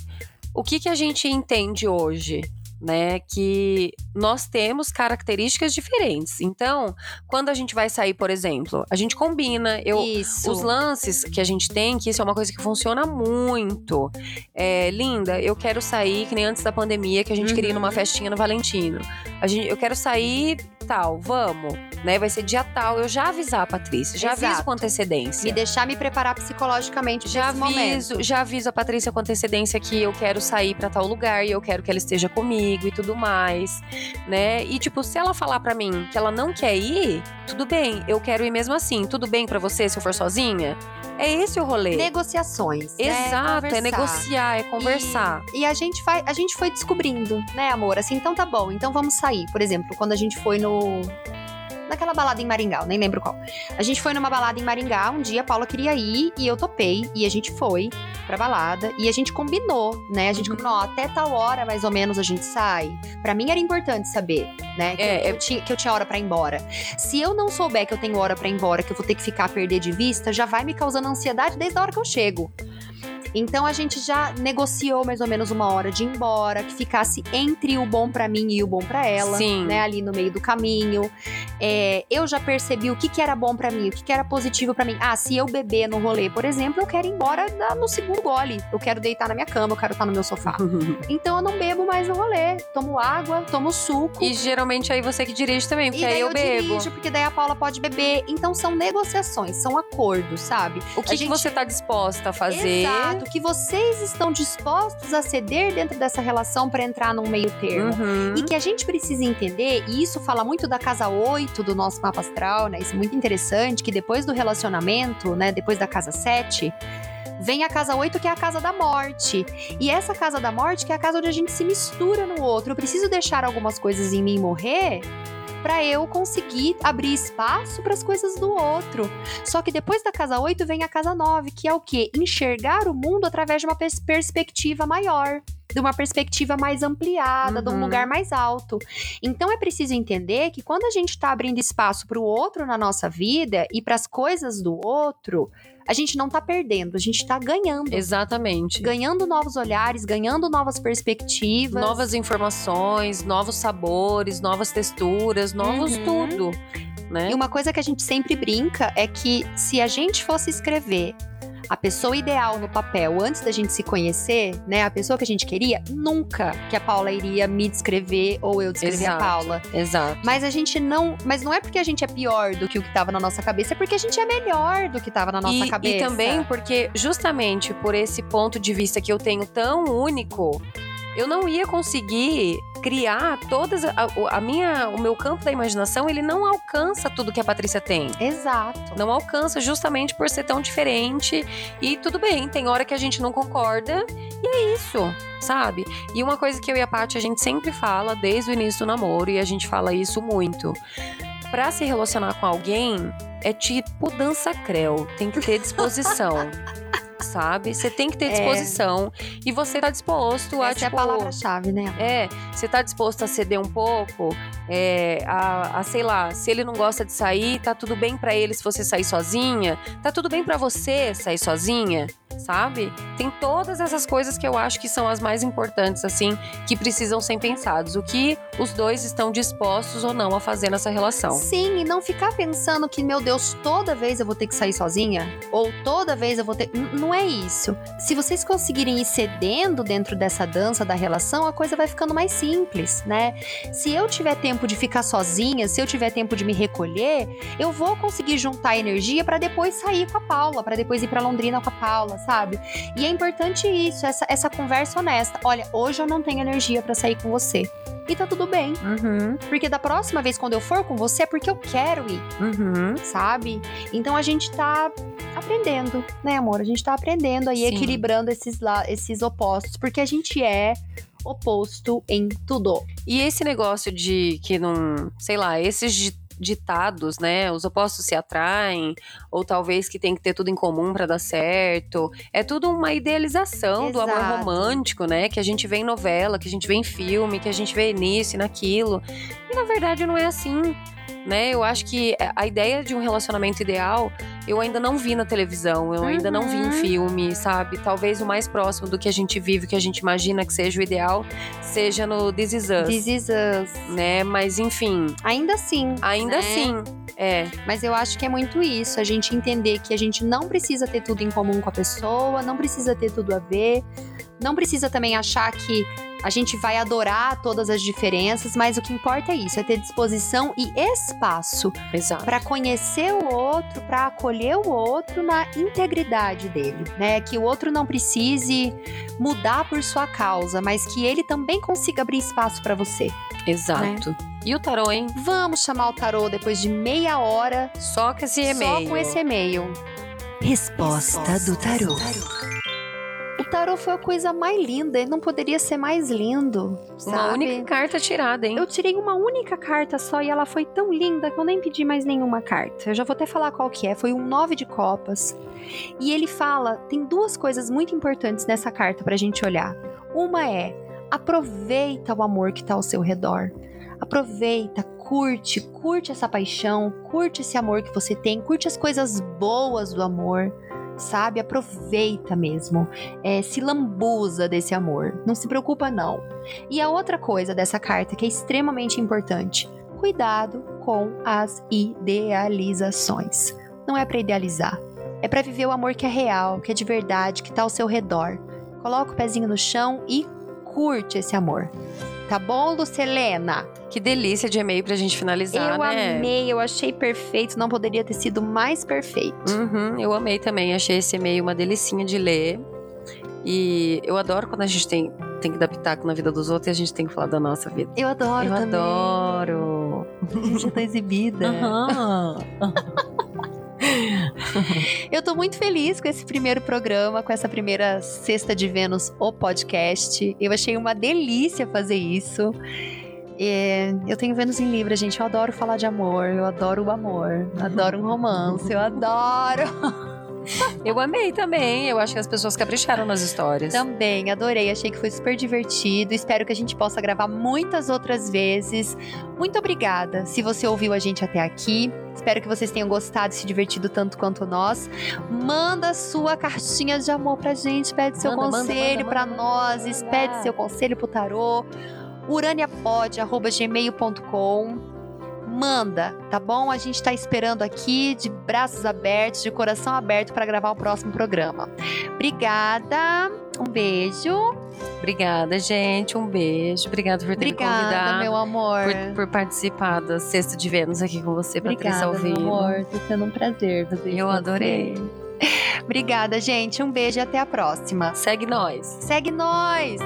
Speaker 2: o que que a gente entende hoje? Né, que nós temos características diferentes. Então, quando a gente vai sair, por exemplo, a gente combina. Eu,
Speaker 1: Isso.
Speaker 2: Os lances que a gente tem, que isso é uma coisa que funciona muito. É, linda, eu quero sair, que nem antes da pandemia, que a gente queria ir numa
Speaker 1: Uhum.
Speaker 2: festinha no Valentino. A gente, eu quero sair tal, vamos. Né? Vai ser dia tal. Eu já avisar a Patrícia, já aviso
Speaker 1: Exato.
Speaker 2: com antecedência.
Speaker 1: Me deixar me preparar psicologicamente
Speaker 2: Já
Speaker 1: nesse momento.
Speaker 2: aviso, já aviso a Patrícia com antecedência que eu quero sair pra tal lugar e eu quero que ela esteja comigo e tudo mais, né? E tipo, se ela falar pra mim que ela não quer ir, tudo bem, eu quero ir mesmo assim. Tudo bem pra você se eu for sozinha? É esse o rolê.
Speaker 1: Negociações. né?
Speaker 2: Exato, é
Speaker 1: Conversar.
Speaker 2: negociar, é conversar.
Speaker 1: E, e a gente vai, a gente foi descobrindo, né, amor? Assim, então tá bom, então vamos sair. Por exemplo, quando a gente foi no naquela balada em Maringá, eu nem lembro qual. A gente foi numa balada em Maringá, um dia a Paula queria ir e eu topei e a gente foi. pra balada e a gente combinou, né? A gente
Speaker 2: Uhum.
Speaker 1: combinou, até tal hora mais ou menos a gente sai. Pra mim era importante saber, né? Que,
Speaker 2: É,
Speaker 1: eu, que
Speaker 2: é-
Speaker 1: eu tinha, que eu tinha hora pra ir embora. Se eu não souber que eu tenho hora pra ir embora, que eu vou ter que ficar perder de vista, já vai me causando ansiedade desde a hora que eu chego. Então a gente já negociou mais ou menos uma hora de ir embora, que ficasse entre o bom pra mim e o bom pra ela,
Speaker 2: Sim.
Speaker 1: né? Ali no meio do caminho. É, eu já percebi o que, que era bom pra mim, o que, que era positivo pra mim. Ah, se eu beber no rolê, por exemplo, eu quero ir embora no segundo gole. Eu quero deitar na minha cama, eu quero estar no meu sofá. Então eu não bebo mais no rolê. Tomo água, tomo suco.
Speaker 2: E geralmente aí você que dirige também, porque aí eu,
Speaker 1: eu
Speaker 2: bebo.
Speaker 1: dirijo, porque daí a Paula pode beber. Então são negociações, são acordos, sabe?
Speaker 2: O que
Speaker 1: gente-
Speaker 2: você tá disposta a fazer?
Speaker 1: Exato, que vocês estão dispostos a ceder dentro dessa relação para entrar num meio termo.
Speaker 2: Uhum.
Speaker 1: E que a gente precisa entender, e isso fala muito da casa 8 do nosso mapa astral, né? Isso é muito interessante, que depois do relacionamento, né? Depois da casa 7, vem a casa 8, que é a casa da morte. E essa casa da morte, que é a casa onde a gente se mistura no outro. Eu preciso deixar algumas coisas em mim morrer para eu conseguir abrir espaço para as coisas do outro. Só que depois da casa 8 vem a casa 9, que é o quê? Enxergar o mundo através de uma pers- perspectiva maior, de uma perspectiva mais ampliada, de um
Speaker 2: Uhum.
Speaker 1: lugar mais alto. Então é preciso entender que quando a gente está abrindo espaço para o outro na nossa vida e para as coisas do outro, a gente não tá perdendo, a gente tá ganhando.
Speaker 2: Exatamente.
Speaker 1: Ganhando novos olhares, ganhando novas perspectivas.
Speaker 2: Novas informações, novos sabores, novas texturas, novos
Speaker 1: Uhum.
Speaker 2: tudo. Né?
Speaker 1: E uma coisa que a gente sempre brinca é que se a gente fosse escrever a pessoa ideal no papel antes da gente se conhecer, né? A pessoa que a gente queria, nunca que a Paula iria me descrever ou eu descrever a
Speaker 2: Exato.
Speaker 1: Paula.
Speaker 2: Exato.
Speaker 1: Mas a gente não. Mas não é porque a gente é pior do que o que tava na nossa cabeça, é porque a gente é melhor do que tava na nossa
Speaker 2: e,
Speaker 1: cabeça.
Speaker 2: e também porque, justamente por esse ponto de vista que eu tenho tão único, eu não ia conseguir criar todas a, a minha, o meu campo da imaginação, ele não alcança tudo que a Patrícia tem.
Speaker 1: Exato.
Speaker 2: Não alcança justamente por ser tão diferente. E tudo bem, tem hora que a gente não concorda. E é isso, sabe? E uma coisa que eu e a Paty a gente sempre fala desde o início do namoro, e a gente fala isso muito. Pra se relacionar com alguém, é tipo dança creu. Tem que ter disposição. sabe? Você tem que ter
Speaker 1: É.
Speaker 2: disposição. E você tá disposto a,
Speaker 1: Essa é a
Speaker 2: tipo.
Speaker 1: palavra-chave, né?
Speaker 2: É, você tá disposto a ceder um pouco, é, a, a, sei lá, se ele não gosta de sair, tá tudo bem pra ele se você sair sozinha, tá tudo bem pra você sair sozinha, sabe? Tem todas essas coisas que eu acho que são as mais importantes, assim, que precisam ser pensados. O que os dois estão dispostos ou não a fazer nessa relação.
Speaker 1: Sim, e não ficar pensando que, meu Deus, toda vez eu vou ter que sair sozinha? Ou toda vez eu vou ter. Não é isso. Se vocês conseguirem ir cedendo dentro dessa dança da relação, a coisa vai ficando mais simples, né? Se eu tiver tempo de ficar sozinha, se eu tiver tempo de me recolher, eu vou conseguir juntar energia pra depois sair com a Paula, pra depois ir pra Londrina com a Paula, sabe? E é importante isso, essa, essa conversa honesta. Olha, hoje eu não tenho energia pra sair com você. E tá tudo bem.
Speaker 2: Uhum,
Speaker 1: Porque da próxima vez, quando eu for com você, é porque eu quero ir,
Speaker 2: uhum.
Speaker 1: sabe? Então a gente tá aprendendo, né, amor? A gente tá aprendendo aí,
Speaker 2: Sim.
Speaker 1: equilibrando esses, esses opostos, porque a gente é oposto em tudo.
Speaker 2: E esse negócio de que não, sei lá, esses di- ditados, né? Os opostos se atraem, ou talvez que tem que ter tudo em comum pra dar certo. É tudo uma idealização do amor
Speaker 1: Exato.
Speaker 2: romântico, né? Que a gente vê em novela, que a gente vê em filme, que a gente vê nisso e naquilo. E na verdade não é assim. Né? Eu acho que a ideia de um relacionamento ideal eu ainda não vi na televisão, eu ainda não vi em
Speaker 1: Uhum.
Speaker 2: filme, sabe? Talvez o mais próximo do que a gente vive, que a gente imagina que seja o ideal, seja no This Is Us
Speaker 1: This is us.
Speaker 2: né? Mas enfim,
Speaker 1: Ainda assim.
Speaker 2: ainda
Speaker 1: né?
Speaker 2: assim, é.
Speaker 1: Mas eu acho que é muito isso, a gente entender que a gente não precisa ter tudo em comum com a pessoa, não precisa ter tudo a ver, não precisa também achar que a gente vai adorar todas as diferenças, mas o que importa é isso, é ter disposição e espaço
Speaker 2: Exato.
Speaker 1: para conhecer o outro, para acolher o outro na integridade dele, né? Que o outro não precise mudar por sua causa, mas que ele também consiga abrir espaço para você.
Speaker 2: Exato. E o tarô, hein?
Speaker 1: Vamos chamar o tarô depois de meia hora
Speaker 2: Só com esse e-mail.
Speaker 1: só com esse e-mail. Resposta do tarô. O tarô foi a coisa mais linda, ele não poderia ser mais lindo. Sabe?
Speaker 2: Uma única carta tirada, hein?
Speaker 1: Eu tirei uma única carta só e ela foi tão linda que eu nem pedi mais nenhuma carta. Eu já vou até falar qual que é. Foi um nove de copas. E ele fala, tem duas coisas muito importantes nessa carta pra gente olhar. Uma é, aproveita o amor que tá ao seu redor. Aproveita, curte, curte essa paixão, curte esse amor que você tem, curte as coisas boas do amor sabe? Aproveita mesmo. É, se lambuza desse amor. Não se preocupa, não. E a outra coisa dessa carta que é extremamente importante: cuidado com as idealizações. Não é para idealizar. É para viver o amor que é real, que é de verdade, que tá ao seu redor. Coloca o pezinho no chão e curte esse amor. Tá bom, Lucelena?
Speaker 2: Que delícia de e-mail pra gente finalizar,
Speaker 1: eu
Speaker 2: né?
Speaker 1: Eu amei, eu achei perfeito, não poderia ter sido mais perfeito.
Speaker 2: Uhum, eu amei também, achei esse e-mail uma delicinha de ler. E eu adoro quando a gente tem, tem que dar pitaco na vida dos outros e a gente tem que falar da nossa vida.
Speaker 1: Eu adoro
Speaker 2: eu
Speaker 1: também.
Speaker 2: adoro.
Speaker 1: A gente já tá exibida.
Speaker 2: Uhum.
Speaker 1: Eu tô muito feliz com esse primeiro programa, com essa primeira Sexta de Vênus, o podcast. Eu achei uma delícia fazer isso. É, eu tenho Vênus em Libra, gente. Eu adoro falar de amor, eu adoro o amor, adoro um romance, eu adoro.
Speaker 2: Eu amei também. Eu acho que as pessoas capricharam nas histórias.
Speaker 1: Também, adorei. Achei que foi super divertido. Espero que a gente possa gravar muitas outras vezes. Muito obrigada se você ouviu a gente até aqui. Espero que vocês tenham gostado e se divertido tanto quanto nós. Manda sua cartinha de amor pra gente, pede seu
Speaker 2: Manda,
Speaker 1: conselho
Speaker 2: manda,
Speaker 1: pra
Speaker 2: manda,
Speaker 1: nós,
Speaker 2: manda.
Speaker 1: pede seu conselho pro tarô. uraniapod@gmail.com manda, tá bom? A gente tá esperando aqui de braços abertos, de coração aberto para gravar o próximo programa. Obrigada, um beijo.
Speaker 2: Obrigada, gente. Um beijo. Obrigada por ter
Speaker 1: Obrigada,
Speaker 2: me convidado.
Speaker 1: meu amor.
Speaker 2: Por, por participar da Sexta de Vênus aqui com você, Patrícia
Speaker 1: Obrigada, meu
Speaker 2: Alvino.
Speaker 1: amor. Tá sendo um prazer fazer
Speaker 2: Eu adorei.
Speaker 1: Obrigada, gente. Um beijo e até a próxima.
Speaker 2: Segue nós.
Speaker 1: Segue nós!